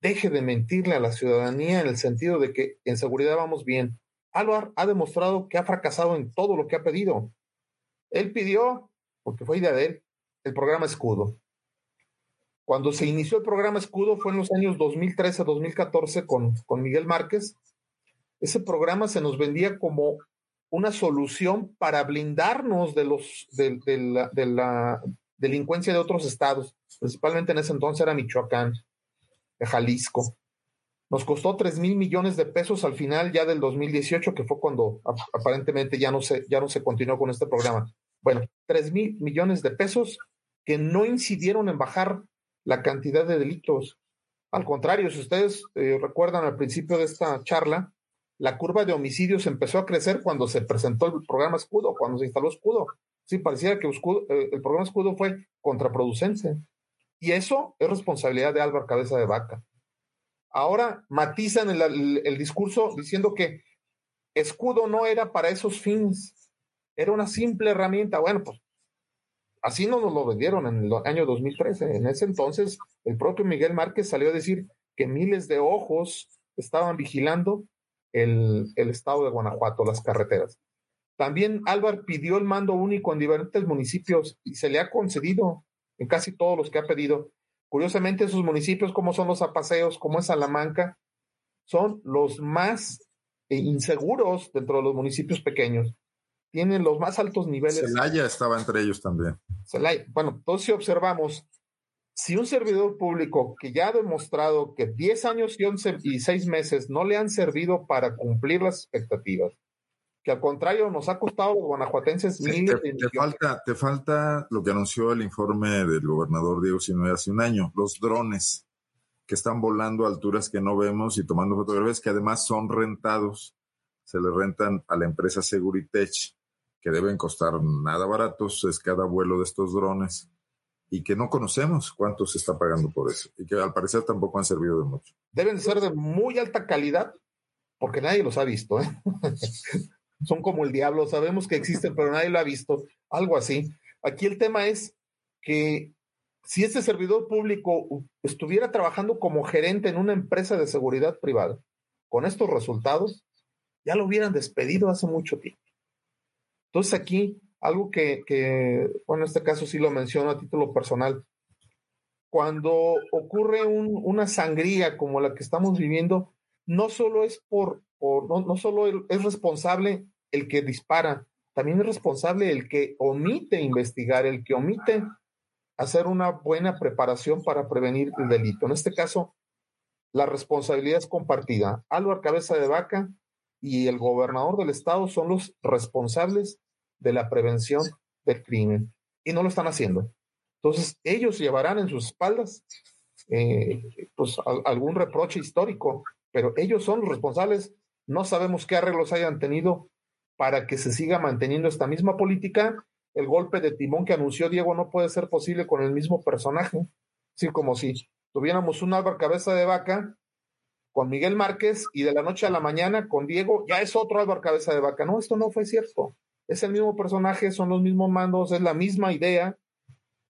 deje de mentirle a la ciudadanía en el sentido de que en seguridad vamos bien. Álvar ha demostrado que ha fracasado en todo lo que ha pedido. Él pidió, porque fue idea de él, el programa Escudo. Cuando se inició el programa Escudo fue en los años 2013-2014 con, con Miguel Márquez. Ese programa se nos vendía como una solución para blindarnos de, los, la, de la delincuencia de otros estados, principalmente en ese entonces era Michoacán, de Jalisco. Nos costó 3 mil millones de pesos al final ya del 2018, que fue cuando aparentemente ya no se, ya no se continuó con este programa. Bueno, 3 mil millones de pesos que no incidieron en bajar la cantidad de delitos. Al contrario, si ustedes eh, recuerdan al principio de esta charla, la curva de homicidios empezó a crecer cuando se presentó el programa Escudo, cuando se instaló Escudo. Sí, parecía que eh, el programa Escudo fue contraproducente. Y eso es responsabilidad de Álvaro Cabeza de Vaca. ahora matizan el, discurso diciendo que escudo no era para esos fines, era una simple herramienta. Bueno, pues así no nos lo vendieron en el año 2013. En ese entonces, el propio Miguel Márquez salió a decir que miles de ojos estaban vigilando el, el estado de Guanajuato, las carreteras. También Álvaro pidió el mando único en diferentes municipios y se le ha concedido en casi todos los que ha pedido. Curiosamente, esos municipios, como son los apaseos, como es Salamanca, son los más inseguros dentro de los municipios pequeños. Tienen los más altos niveles. Celaya estaba entre ellos también. Celaya. Bueno, entonces si observamos, si un servidor público que ya ha demostrado que 10 años y, 11 y 6 meses no le han servido para cumplir las expectativas, que al contrario nos ha costado a los guanajuatenses miles te, te falta, te falta lo que anunció el informe del gobernador Diego Sinue hace un año, los drones que están volando a alturas que no vemos y tomando fotografías que además son rentados, se le rentan a la empresa Seguritech, que deben costar nada baratos, es cada vuelo de estos drones y que no conocemos cuánto se está pagando por eso y que al parecer tampoco han servido de mucho. Deben ser de muy alta calidad porque nadie los ha visto. ¿eh? son como el diablo, sabemos que existen, pero nadie lo ha visto, algo así. Aquí el tema es que si este servidor público estuviera trabajando como gerente en una empresa de seguridad privada, con estos resultados, ya lo hubieran despedido hace mucho tiempo. Entonces aquí, algo que, bueno, en este caso sí lo menciono a título personal, cuando ocurre un, una sangría como la que estamos viviendo, no solo es por no, no solo es responsable el que dispara, también es responsable el que omite investigar, el que omite hacer una buena preparación para prevenir el delito. En este caso, la responsabilidad es compartida. Álvaro Cabeza de Vaca y el gobernador del estado son los responsables de la prevención del crimen y no lo están haciendo. Entonces, ellos llevarán en sus espaldas eh, pues, algún reproche histórico, pero ellos son los responsables no sabemos qué arreglos hayan tenido para que se siga manteniendo esta misma política. El golpe de timón que anunció Diego no puede ser posible con el mismo personaje. Así como si tuviéramos un Álvaro Cabeza de Vaca con Miguel Márquez y de la noche a la mañana con Diego ya es otro Álvaro Cabeza de Vaca. No, esto no fue cierto. Es el mismo personaje, son los mismos mandos, es la misma idea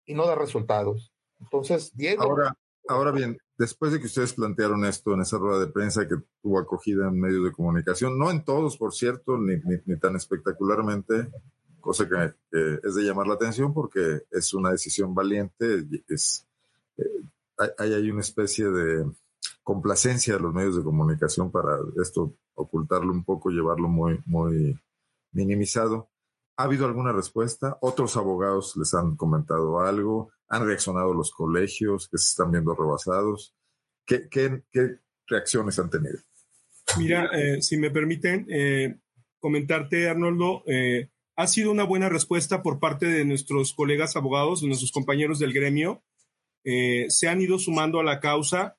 y no da resultados. Entonces, Diego. Ahora, ahora bien, después de que ustedes plantearon esto en esa rueda de prensa que tuvo acogida en medios de comunicación, no en todos, por cierto, ni, tan espectacularmente, cosa que, es de llamar la atención porque es una decisión valiente, es, eh, hay, hay una especie de complacencia de los medios de comunicación para esto ocultarlo un poco, llevarlo muy, muy minimizado. ¿Ha habido alguna respuesta? ¿Otros abogados les han comentado algo? ¿Han reaccionado los colegios que se están viendo rebasados? ¿Qué, qué, qué reacciones han tenido? Mira, eh, si me permiten eh, comentarte, Arnoldo, eh, ha sido una buena respuesta por parte de nuestros colegas abogados, de nuestros compañeros del gremio. se han ido sumando a la causa.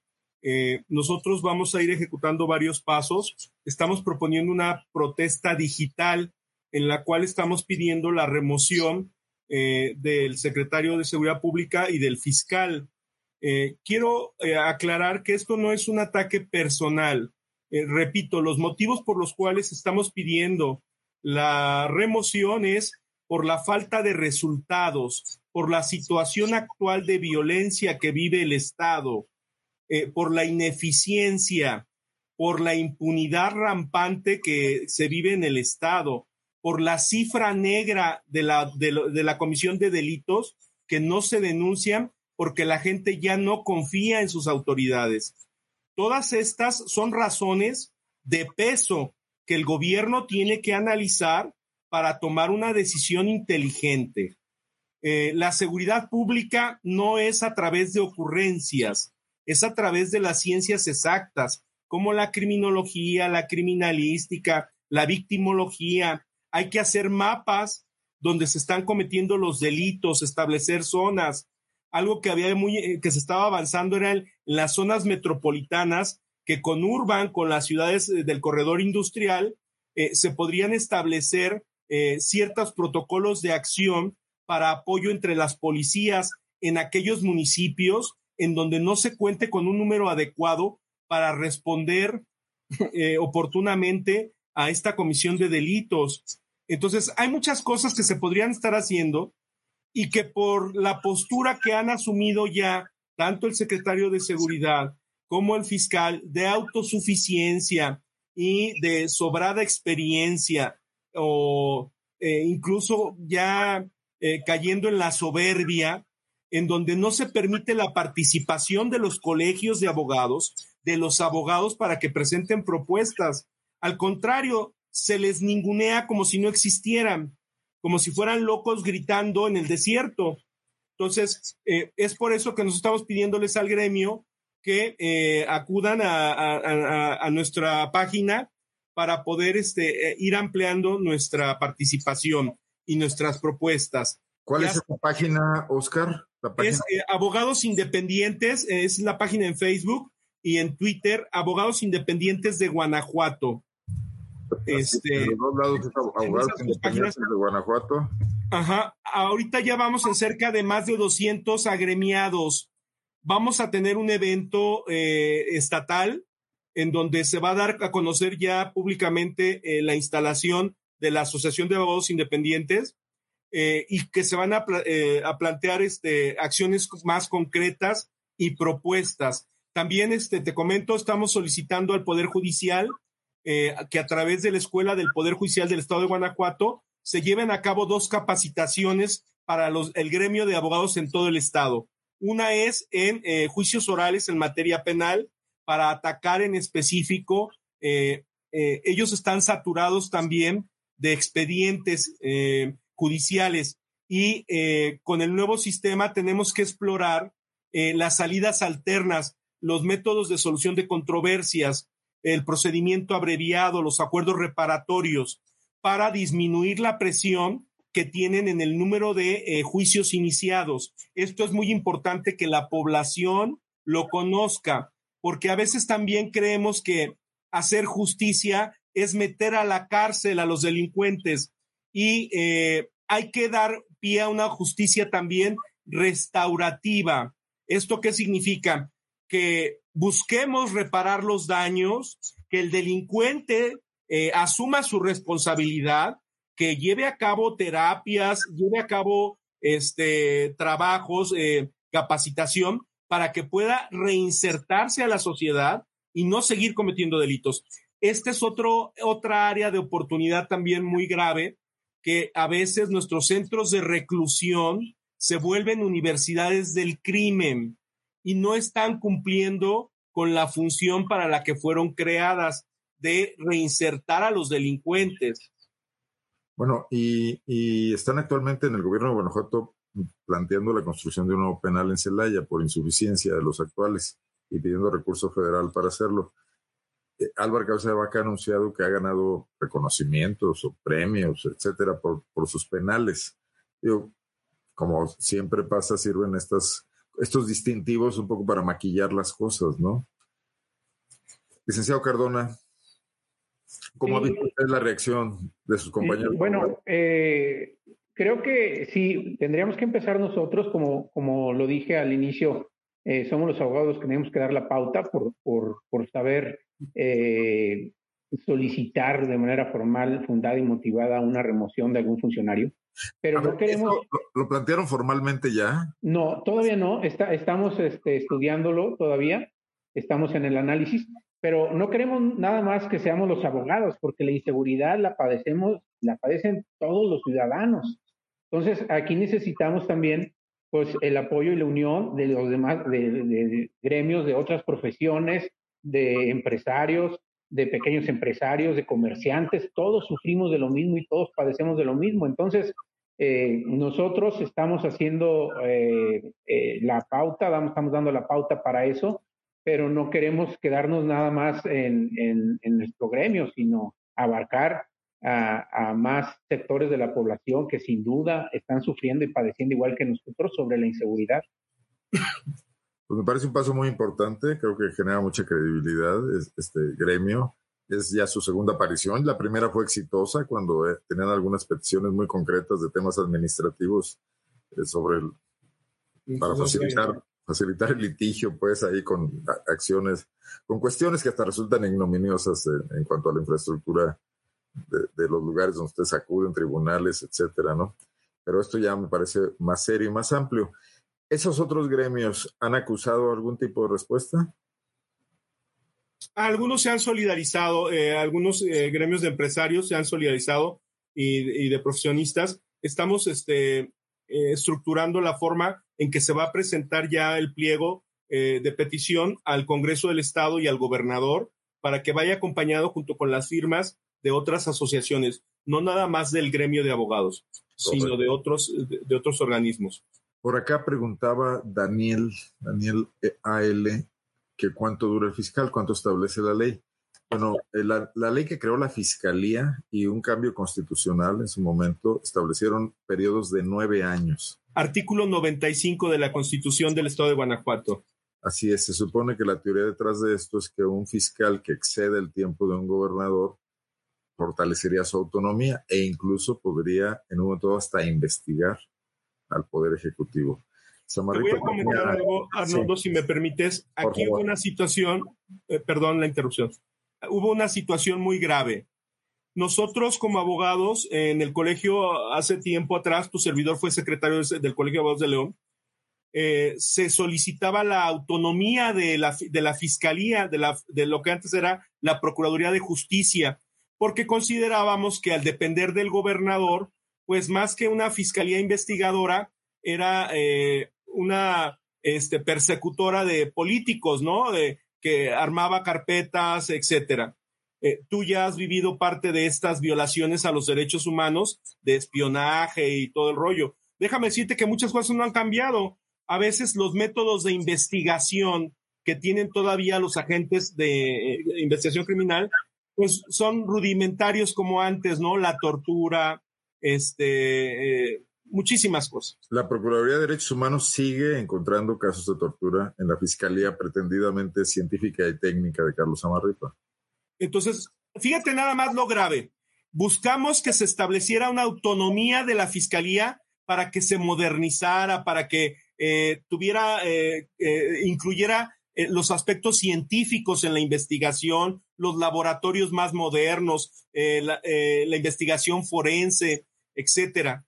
nosotros vamos a ir ejecutando varios pasos. Estamos proponiendo una protesta digital en la cual estamos pidiendo la remoción eh, del secretario de Seguridad Pública y del fiscal. Eh, quiero eh, aclarar que esto no es un ataque personal. repito, los motivos por los cuales estamos pidiendo la remoción es por la falta de resultados, por la situación actual de violencia que vive el Estado, por la ineficiencia, por la impunidad rampante que se vive en el Estado, por la cifra negra de la, de, la comisión de delitos que no se denuncian porque la gente ya no confía en sus autoridades. Todas estas son razones de peso que el gobierno tiene que analizar para tomar una decisión inteligente. Eh, la seguridad pública no es a través de ocurrencias, es a través de las ciencias exactas, como la criminología, la criminalística, la victimología, hay que hacer mapas donde se están cometiendo los delitos, establecer zonas. Algo que había muy, eh, que se estaba avanzando era en las zonas metropolitanas que con Urban, con las ciudades eh, del corredor industrial, eh, se podrían establecer ciertos protocolos de acción para apoyo entre las policías en aquellos municipios en donde no se cuente con un número adecuado para responder oportunamente a esta comisión de delitos. Entonces, hay muchas cosas que se podrían estar haciendo y que por la postura que han asumido ya tanto el secretario de Seguridad como el fiscal de autosuficiencia y de sobrada experiencia o eh, incluso ya eh, cayendo en la soberbia, en donde no se permite la participación de los colegios de abogados, de los abogados para que presenten propuestas. Al contrario, se les ningunea como si no existieran, como si fueran locos gritando en el desierto. Entonces, eh, es por eso que nos estamos pidiéndoles al gremio que eh, acudan a, nuestra página para poder este, eh, ir ampliando nuestra participación y nuestras propuestas. ¿Cuál es esa página, Oscar? Es Abogados Independientes, es la página en Facebook y en Twitter, Abogados Independientes de Guanajuato. Este, los dos lados abogados independientes de Guanajuato. Ajá, ahorita ya vamos en cerca de más de 200 agremiados. Vamos a tener un evento eh, estatal en donde se va a dar a conocer ya públicamente eh, la instalación de la Asociación de Abogados Independientes eh, y que se van a, a, plantear este, acciones más concretas y propuestas. También este, te comento, estamos solicitando al Poder Judicial que a través de la Escuela del Poder Judicial del Estado de Guanajuato se lleven a cabo dos capacitaciones para el gremio de abogados en todo el estado. Una es en eh, juicios orales en materia penal para atacar en específico. Eh, eh, ellos están saturados también de expedientes judiciales y con el nuevo sistema tenemos que explorar las salidas alternas, los métodos de solución de controversias, el procedimiento abreviado, los acuerdos reparatorios para disminuir la presión que tienen en el número de eh, juicios iniciados. Esto es muy importante que la población lo conozca, porque a veces también creemos que hacer justicia es meter a la cárcel a los delincuentes y eh, hay que dar pie a una justicia también restaurativa. ¿Esto qué significa? Que busquemos reparar los daños, que el delincuente eh, asuma su responsabilidad, que lleve a cabo terapias, lleve a cabo este, trabajos, eh, capacitación, para que pueda reinsertarse a la sociedad y no seguir cometiendo delitos. Este es otro, otra área de oportunidad también muy grave, que a veces nuestros centros de reclusión se vuelven universidades del crimen y no están cumpliendo con la función para la que fueron creadas de reinsertar a los delincuentes. Bueno, y, están actualmente en el gobierno de Guanajuato planteando la construcción de un nuevo penal en Celaya por insuficiencia de los actuales y pidiendo recurso federal para hacerlo. Eh, Álvaro Cabeza de Vaca ha anunciado que ha ganado reconocimientos o premios, etcétera, por, sus penales. Yo, como siempre pasa, sirven estas, estos distintivos un poco para maquillar las cosas, ¿no? Licenciado Cardona, ¿Cómo ha visto usted la reacción de sus compañeros? Bueno, eh, creo que sí, tendríamos que empezar nosotros, como, como lo dije al inicio, eh, somos los abogados que tenemos que dar la pauta por, por, por saber eh, solicitar de manera formal, fundada y motivada una remoción de algún funcionario. Pero no queremos. Lo, plantearon formalmente ya? No, todavía no. Está, estamos este, estudiándolo todavía. Estamos en el análisis. Pero no queremos nada más que seamos los abogados, porque la inseguridad la padecemos, la padecen todos los ciudadanos. Entonces, aquí necesitamos también pues el apoyo y la unión de los demás, de, gremios, de otras profesiones, de empresarios, de pequeños empresarios, de comerciantes, todos sufrimos de lo mismo y todos padecemos de lo mismo. Entonces, eh, nosotros estamos haciendo eh, eh, la pauta, estamos dando la pauta para eso, pero no queremos quedarnos nada más en, nuestro gremio, sino abarcar a, más sectores de la población que sin duda están sufriendo y padeciendo igual que nosotros sobre la inseguridad. Pues me parece un paso muy importante, creo que genera mucha credibilidad este gremio. Es ya su segunda aparición. La primera fue exitosa cuando eh, tenían algunas peticiones muy concretas de temas administrativos eh, sobre el, para facilitar facilitar el litigio, pues ahí con acciones, con cuestiones que hasta resultan ignominiosas en, cuanto a la infraestructura de, los lugares donde ustedes acuden, tribunales, etcétera, ¿no? Pero esto ya me parece más serio y más amplio. ¿Esos otros gremios han acusado algún tipo de respuesta? Algunos se han solidarizado, eh, algunos eh, gremios de empresarios se han solidarizado y, y de profesionistas. Estamos este, eh, estructurando la forma en que se va a presentar ya el pliego de petición al Congreso del Estado y al gobernador para que vaya acompañado junto con las firmas de otras asociaciones, no nada más del gremio de abogados, sino de otros, de, otros organismos. Por acá preguntaba Daniel, Daniel AL, que cuánto dura el fiscal, cuánto establece la ley. Bueno, eh, la, ley que creó la Fiscalía y un cambio constitucional en su momento establecieron periodos de nueve años. Artículo 95 de la Constitución del Estado de Guanajuato. Así es, se supone que la teoría detrás de esto es que un fiscal que excede el tiempo de un gobernador fortalecería su autonomía e incluso podría en un momento hasta investigar al Poder Ejecutivo. Te voy a comentar algo, Arnoldo, si me permites. Aquí hubo una situación, eh, perdón la interrupción, hubo una situación muy grave. Nosotros como abogados en el colegio hace tiempo atrás, tu servidor fue secretario del Colegio de Abogados de León, eh, se solicitaba la autonomía de la, de la Fiscalía, de, la, de lo que antes era la Procuraduría de Justicia, porque considerábamos que al depender del gobernador, pues más que una Fiscalía investigadora, era eh, una este, persecutora de políticos, ¿no? De, que armaba carpetas, etcétera. Eh, tú ya has vivido parte de estas violaciones a los derechos humanos, de espionaje y todo el rollo. Déjame decirte que muchas cosas no han cambiado. A veces los métodos de investigación que tienen todavía los agentes de, eh, investigación criminal, pues son rudimentarios como antes, ¿no? La tortura, este, eh, muchísimas cosas. La Procuraduría de Derechos Humanos sigue encontrando casos de tortura en la Fiscalía pretendidamente científica y técnica de Carlos Amarripa. Entonces, fíjate nada más lo grave. Buscamos que se estableciera una autonomía de la Fiscalía para que se modernizara, para que eh, tuviera, eh, eh, incluyera los aspectos científicos en la investigación, los laboratorios más modernos, la, la investigación forense, etcétera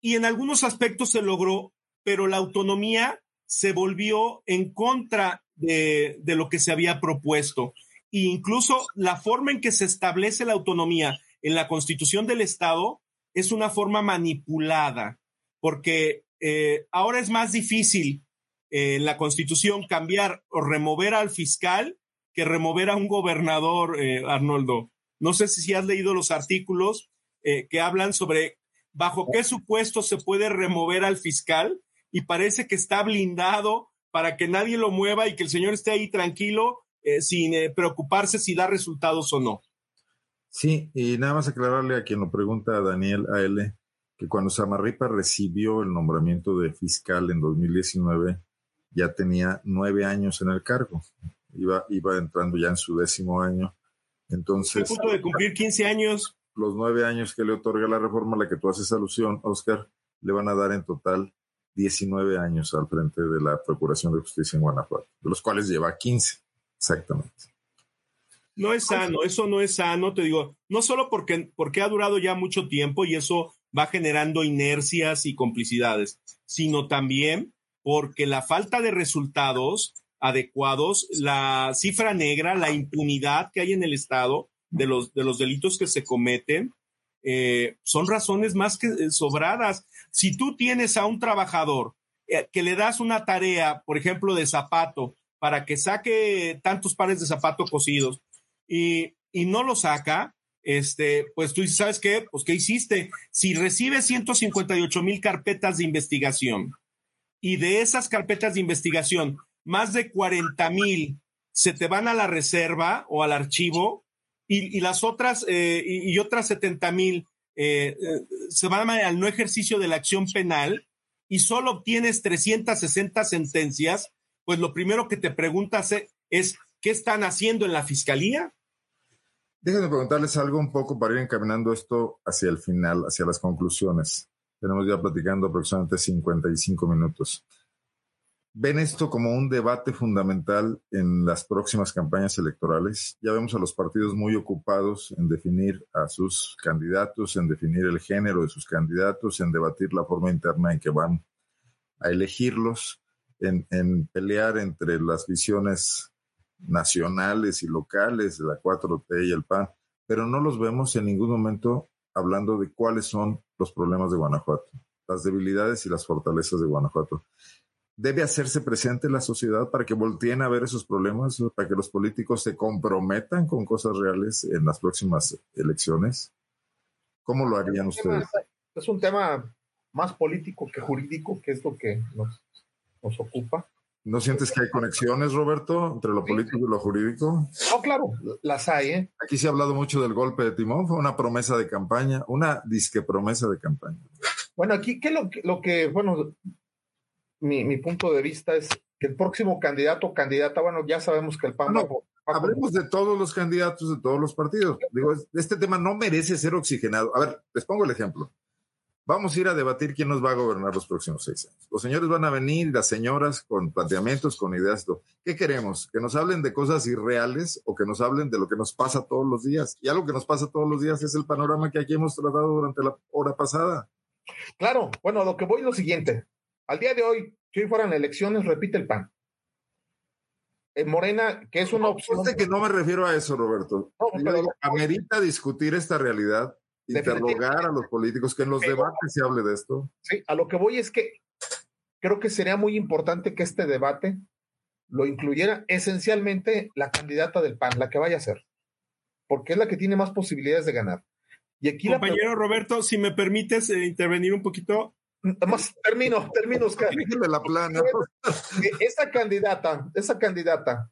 y en algunos aspectos se logró, pero la autonomía se volvió en contra de, lo que se había propuesto. E incluso la forma en que se establece la autonomía en la constitución del Estado es una forma manipulada, porque eh, ahora es más difícil eh, en la constitución cambiar o remover al fiscal que remover a un gobernador, eh, Arnoldo. No sé si has leído los artículos que hablan sobre bajo qué supuesto se puede remover al fiscal y parece que está blindado para que nadie lo mueva y que el señor esté ahí tranquilo eh, sin eh, preocuparse si da resultados o no. Sí, y nada más aclararle a quien lo pregunta a Daniel A.L. que cuando Samarripa recibió el nombramiento de fiscal en 2019, ya tenía nueve años en el cargo. Iba, iba entrando ya en su décimo año. Entonces. A punto de cumplir 15 años los nueve años que le otorga la reforma a la que tú haces alusión, Oscar, le van a dar en total 19 años al frente de la Procuración de Justicia en Guanajuato, de los cuales lleva 15, exactamente. No es sano, eso no es sano, te digo, no solo porque, porque ha durado ya mucho tiempo y eso va generando inercias y complicidades, sino también porque la falta de resultados adecuados, la cifra negra, la impunidad que hay en el Estado, de los, de los delitos que se cometen, eh, son razones más que eh, sobradas. Si tú tienes a un trabajador eh, que le das una tarea, por ejemplo, de zapato, para que saque tantos pares de zapato cosidos y, y no lo saca, este, pues tú ¿sabes qué? Pues ¿qué hiciste? Si recibes 158 mil carpetas de investigación y de esas carpetas de investigación, más de 40 mil se te van a la reserva o al archivo, y, las otras, eh, y, otras 70 mil eh, eh, se van al no ejercicio de la acción penal y solo obtienes 360 sentencias, pues lo primero que te preguntas es, ¿qué están haciendo en la fiscalía? Déjenme preguntarles algo un poco para ir encaminando esto hacia el final, hacia las conclusiones. Tenemos ya platicando aproximadamente 55 minutos. Ven esto como un debate fundamental en las próximas campañas electorales. Ya vemos a los partidos muy ocupados en definir a sus candidatos, en definir el género de sus candidatos, en debatir la forma interna en que van a elegirlos, en, pelear entre las visiones nacionales y locales de la 4T y el PAN, pero no los vemos en ningún momento hablando de cuáles son los problemas de Guanajuato, las debilidades y las fortalezas de Guanajuato. Debe hacerse presente la sociedad para que volteen a ver esos problemas, para que los políticos se comprometan con cosas reales en las próximas elecciones. ¿Cómo lo harían ustedes? Es un tema más político que jurídico, que es lo que nos, nos ocupa. ¿No sientes que hay conexiones, Roberto, entre lo político y lo jurídico? No, claro, las hay. ¿eh? Aquí se ha hablado mucho del golpe de timón, fue una promesa de campaña, una disque promesa de campaña. Bueno, aquí ¿qué lo, lo que, bueno, mi, mi, punto de vista es que el próximo candidato o candidata, bueno, ya sabemos que el PAN... No, hablemos de todos los candidatos de todos los partidos. Digo, este tema no merece ser oxigenado. A ver, les pongo el ejemplo. Vamos a ir a debatir quién nos va a gobernar los próximos seis años. Los señores van a venir, las señoras, con planteamientos, con ideas. ¿Qué queremos? ¿Que nos hablen de cosas irreales o que nos hablen de lo que nos pasa todos los días? Y algo que nos pasa todos los días es el panorama que aquí hemos tratado durante la hora pasada. Claro, bueno, lo que voy es lo siguiente. Al día de hoy, si hoy fueran elecciones, repite el PAN. En Morena, que es una opción. que no me refiero a eso, Roberto. No, pero, amerita discutir esta realidad interrogar a los políticos, que en los debates se hable de esto. Sí, a lo que voy es que creo que sería muy importante que este debate lo incluyera esencialmente la candidata del PAN, la que vaya a ser, porque es la que tiene más posibilidades de ganar. Y aquí Compañero Roberto, si me permites eh, intervenir un poquito. Más, termino, termino, Oscar. la plana. Esa candidata, esa candidata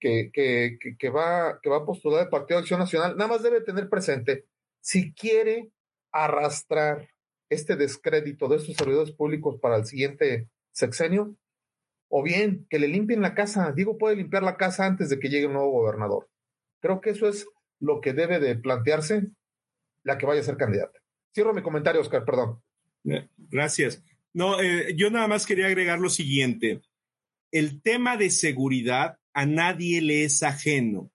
que, que, que, va, que va a postular el Partido de Acción Nacional, nada más debe tener presente si quiere arrastrar este descrédito de estos servidores públicos para el siguiente sexenio, o bien que le limpien la casa. Digo, puede limpiar la casa antes de que llegue un nuevo gobernador. Creo que eso es lo que debe de plantearse la que vaya a ser candidata. Cierro mi comentario, Oscar, perdón. Gracias. No, eh, yo nada más quería agregar lo siguiente. El tema de seguridad a nadie le es ajeno.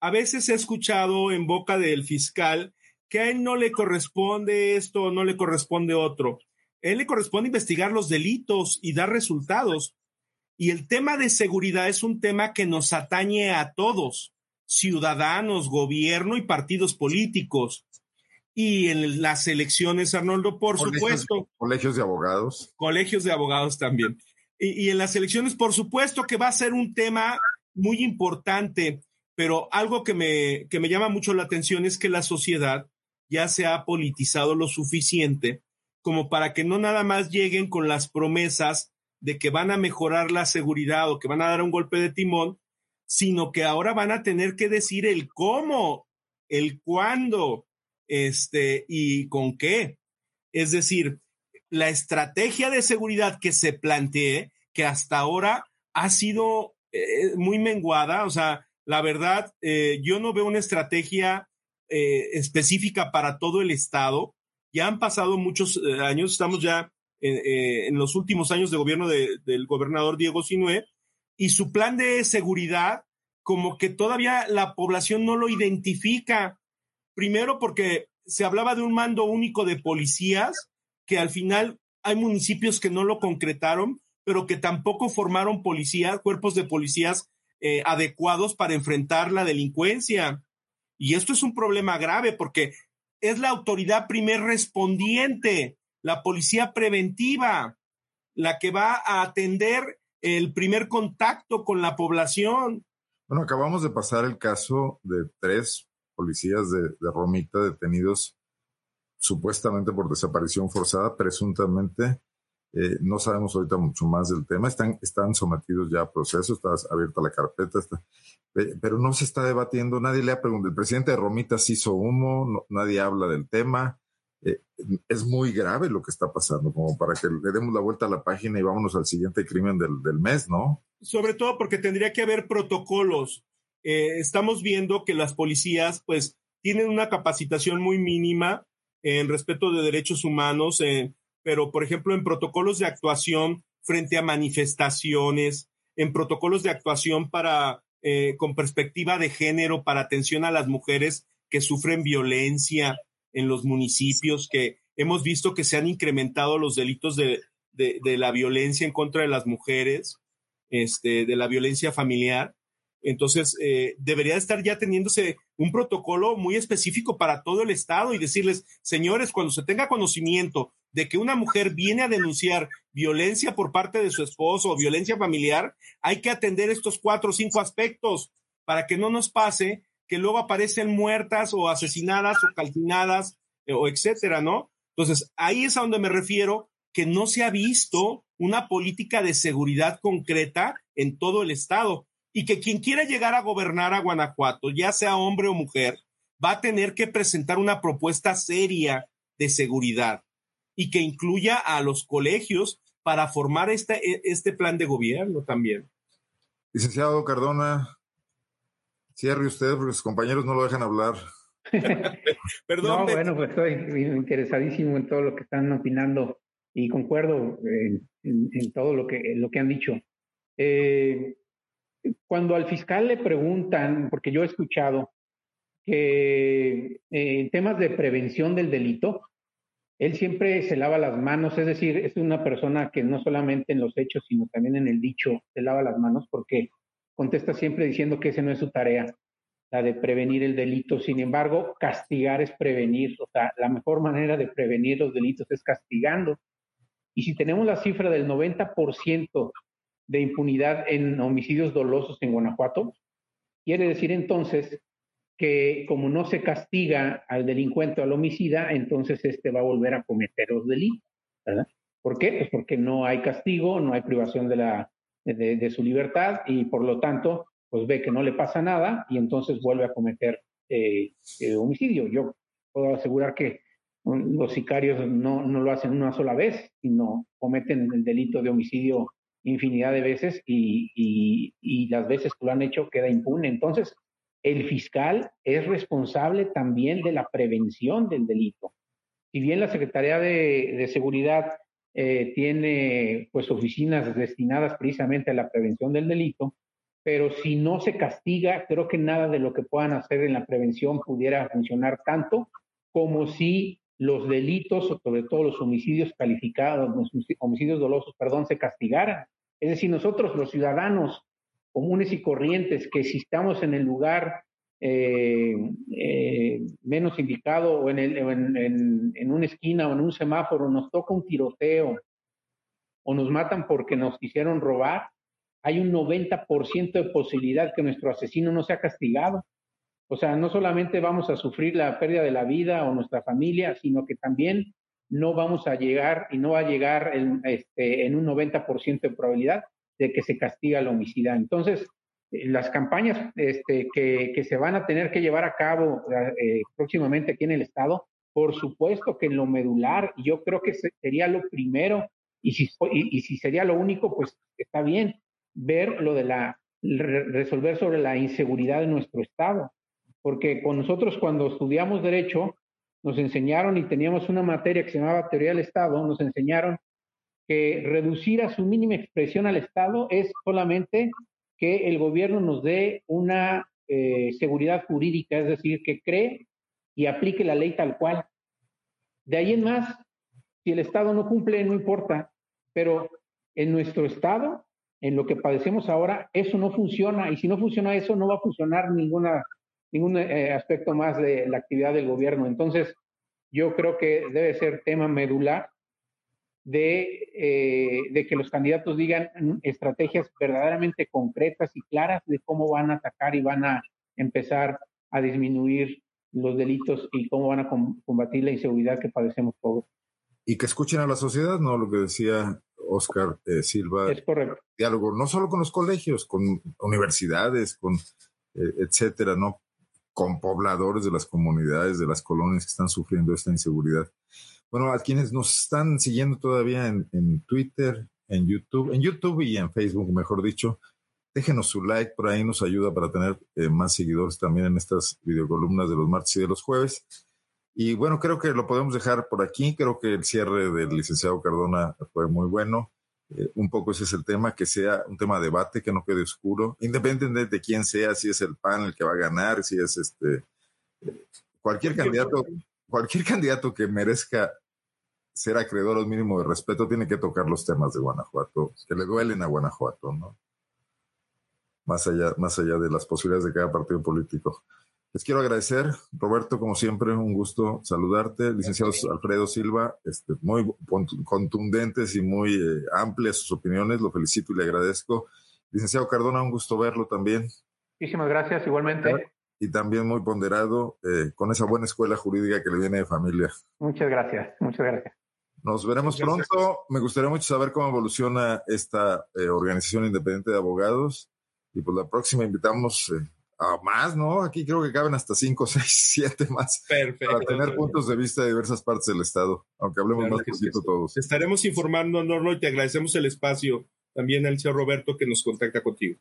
A veces he escuchado en boca del fiscal que a él no le corresponde esto, no le corresponde otro. A él le corresponde investigar los delitos y dar resultados. Y el tema de seguridad es un tema que nos atañe a todos, ciudadanos, gobierno y partidos políticos. Y en las elecciones, Arnoldo, por supuesto. Colegios de abogados. Colegios de abogados también. Y, y en las elecciones, por supuesto que va a ser un tema muy importante, pero algo que me, que me llama mucho la atención es que la sociedad ya se ha politizado lo suficiente como para que no nada más lleguen con las promesas de que van a mejorar la seguridad o que van a dar un golpe de timón, sino que ahora van a tener que decir el cómo, el cuándo, este, y con qué. Es decir, la estrategia de seguridad que se plantee, que hasta ahora ha sido eh, muy menguada, o sea, la verdad, eh, yo no veo una estrategia eh, específica para todo el Estado. Ya han pasado muchos años, estamos ya en los últimos años de gobierno del gobernador Diego Sinue, y su plan de seguridad, como que todavía la población no lo identifica. Primero porque se hablaba de un mando único de policías, que al final hay municipios que no lo concretaron, pero que tampoco formaron policías, cuerpos de policías adecuados para enfrentar la delincuencia. Y esto es un problema grave porque es la autoridad primer respondiente, la policía preventiva, la que va a atender el primer contacto con la población. Bueno, acabamos de pasar el caso de tres policías de, Romita detenidos supuestamente por desaparición forzada, presuntamente eh, no sabemos ahorita mucho más del tema. Están, están sometidos ya a procesos, está abierta la carpeta, está, pero no se está debatiendo. Nadie le ha preguntado. El presidente de Romitas hizo humo, nadie habla del tema. Eh, es muy grave lo que está pasando, como para que le demos la vuelta a la página y vámonos al siguiente crimen del, del mes, ¿no? Sobre todo porque tendría que haber protocolos. Eh, estamos viendo que las policías, pues, tienen una capacitación muy mínima en respeto de derechos humanos, en pero por ejemplo en protocolos de actuación frente a manifestaciones, en protocolos de actuación para, eh, con perspectiva de género, para atención a las mujeres que sufren violencia en los municipios, que hemos visto que se han incrementado los delitos de, de, la violencia en contra de las mujeres, este, de la violencia familiar. Entonces, eh, debería estar ya teniéndose un protocolo muy específico para todo el Estado y decirles, señores, cuando se tenga conocimiento de que una mujer viene a denunciar violencia por parte de su esposo o violencia familiar, hay que atender estos cuatro o cinco aspectos para que no nos pase que luego aparecen muertas o asesinadas o calcinadas eh, o etcétera, ¿no? Entonces, ahí es a donde me refiero que no se ha visto una política de seguridad concreta en todo el estado y que quien quiera llegar a gobernar a Guanajuato, ya sea hombre o mujer, va a tener que presentar una propuesta seria de seguridad y que incluya a los colegios para formar este, e, este plan de gobierno también. Licenciado Cardona, cierre usted porque sus compañeros no lo dejan hablar. Perdón. No, bueno, pues estoy interesadísimo en todo lo que están opinando y concuerdo en, todo lo que, lo que han dicho. Eh, cuando al fiscal le preguntan, porque yo he escuchado que eh, en temas de prevención del delito, él siempre se lava las manos, es decir, es una persona que no solamente en los hechos, sino también en el dicho se lava las manos porque contesta siempre diciendo que esa no es su tarea, la de prevenir el delito. Sin embargo, castigar es prevenir, o sea, la mejor manera de prevenir los delitos es castigando. Y si tenemos la cifra del 90% de impunidad en homicidios dolosos en Guanajuato, quiere decir entonces que como no se castiga al delincuente o al homicida, entonces este va a volver a cometer los delitos. ¿verdad? ¿Por qué? Pues porque no hay castigo, no hay privación de, la, de, su libertad y por lo tanto, pues ve que no le pasa nada y entonces vuelve a cometer eh, eh, homicidio. Yo puedo asegurar que los sicarios no, no lo hacen una sola vez, sino cometen el delito de homicidio infinidad de veces y, y, las veces que lo han hecho queda impune. Entonces, el fiscal es responsable también de la prevención del delito. Si bien la Secretaría de, de Seguridad eh, tiene pues oficinas destinadas precisamente a la prevención del delito, pero si no se castiga, creo que nada de lo que puedan hacer en la prevención pudiera funcionar tanto como si los delitos, sobre todo los homicidios calificados, los homicidios dolosos, perdón, se castigaran. Es decir, nosotros los ciudadanos comunes y corrientes que si estamos en el lugar eh, eh, menos indicado o, en, el, una esquina o en un semáforo nos toca un tiroteo o nos matan porque nos quisieron robar, hay un 90% de posibilidad que nuestro asesino no sea castigado. O sea, no solamente vamos a sufrir la pérdida de la vida o nuestra familia, sino que también no vamos a llegar y no va a llegar en, este, un 90% de probabilidad de que se castiga la homicida. Entonces, eh, las campañas este, que, se van a tener que llevar a cabo eh, próximamente aquí en el Estado, por supuesto que en lo medular, yo creo que sería lo primero, y si sería lo único, pues está bien, ver lo de la, resolver sobre la inseguridad de nuestro Estado porque con nosotros cuando estudiamos derecho nos enseñaron y teníamos una materia que se llamaba teoría del Estado, nos enseñaron que reducir a su mínima expresión al Estado es solamente que el gobierno nos dé una eh, seguridad jurídica, es decir, que cree y aplique la ley tal cual. De ahí en más, si el Estado no cumple, no importa, pero en nuestro Estado, en lo que padecemos ahora, eso no funciona y si no funciona eso, no va a funcionar ninguna ningún eh, aspecto más de la actividad del gobierno. Entonces, yo creo que debe ser tema medular de, eh, de que los candidatos digan estrategias verdaderamente concretas y claras de cómo van a atacar y van a empezar a disminuir los delitos y cómo van a combatir la inseguridad que padecemos todos. Y que escuchen a la sociedad, ¿no? Lo que decía Oscar eh, Silva. Es correcto. Diálogo, no solo con los colegios, con universidades, con etcétera, ¿no? Con pobladores de las comunidades, de las colonias que están sufriendo esta inseguridad. Bueno, a quienes nos están siguiendo todavía en, Twitter, en YouTube, en YouTube y en Facebook, mejor dicho, déjenos su like, por ahí nos ayuda para tener eh, más seguidores también en estas videocolumnas de los martes y de los jueves. Y bueno, creo que lo podemos dejar por aquí. Creo que el cierre del licenciado Cardona fue muy bueno. Eh, un poco ese es el tema, que sea un tema de debate, que no quede oscuro, independientemente de quién sea, si es el PAN el que va a ganar, si es este cualquier candidato, cualquier candidato que merezca ser acreedor al mínimo de respeto tiene que tocar los temas de Guanajuato, que le duelen a Guanajuato, ¿no? Más allá, más allá de las posibilidades de cada partido político. Les quiero agradecer, Roberto, como siempre, un gusto saludarte. Licenciado Alfredo Silva, este, muy contundentes y muy eh, amplias sus opiniones, lo felicito y le agradezco. Licenciado Cardona, un gusto verlo también. Muchísimas gracias, igualmente. Y también muy ponderado eh, con esa buena escuela jurídica que le viene de familia. Muchas gracias, muchas gracias. Nos veremos pronto. Me gustaría mucho saber cómo evoluciona esta eh, organización independiente de abogados. Y pues la próxima invitamos a más, ¿no? Aquí creo que caben hasta 5, 6, 7 más. Perfecto. Para tener puntos de vista de diversas partes del Estado, aunque hablemos más poquito todos. Estaremos informando, Norlo, y te agradecemos el espacio también al señor Roberto que nos contacta contigo.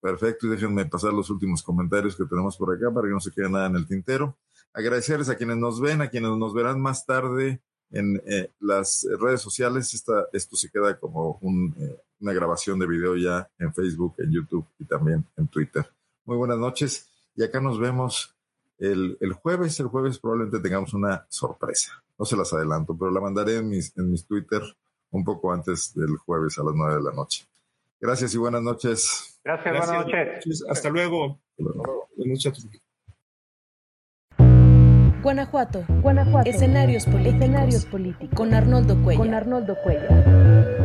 Perfecto, y déjenme pasar los últimos comentarios que tenemos por acá para que no se quede nada en el tintero. Agradecerles a quienes nos ven, a quienes nos verán más tarde en eh, las redes sociales. Esta, esto se queda como un, eh, una grabación de video ya en Facebook, en YouTube y también en Twitter. Muy buenas noches y acá nos vemos el, el, jueves. El jueves probablemente tengamos una sorpresa. No se las adelanto, pero la mandaré en mis, en mis Twitter un poco antes del jueves a las nueve de la noche. Gracias y buenas noches. Gracias, buenas noches. Hasta luego. Buenas noches. Guanajuato. Guanajuato. Escenarios políticos. Escenarios políticos. Con Arnoldo Cuello. Con Arnoldo Cuello.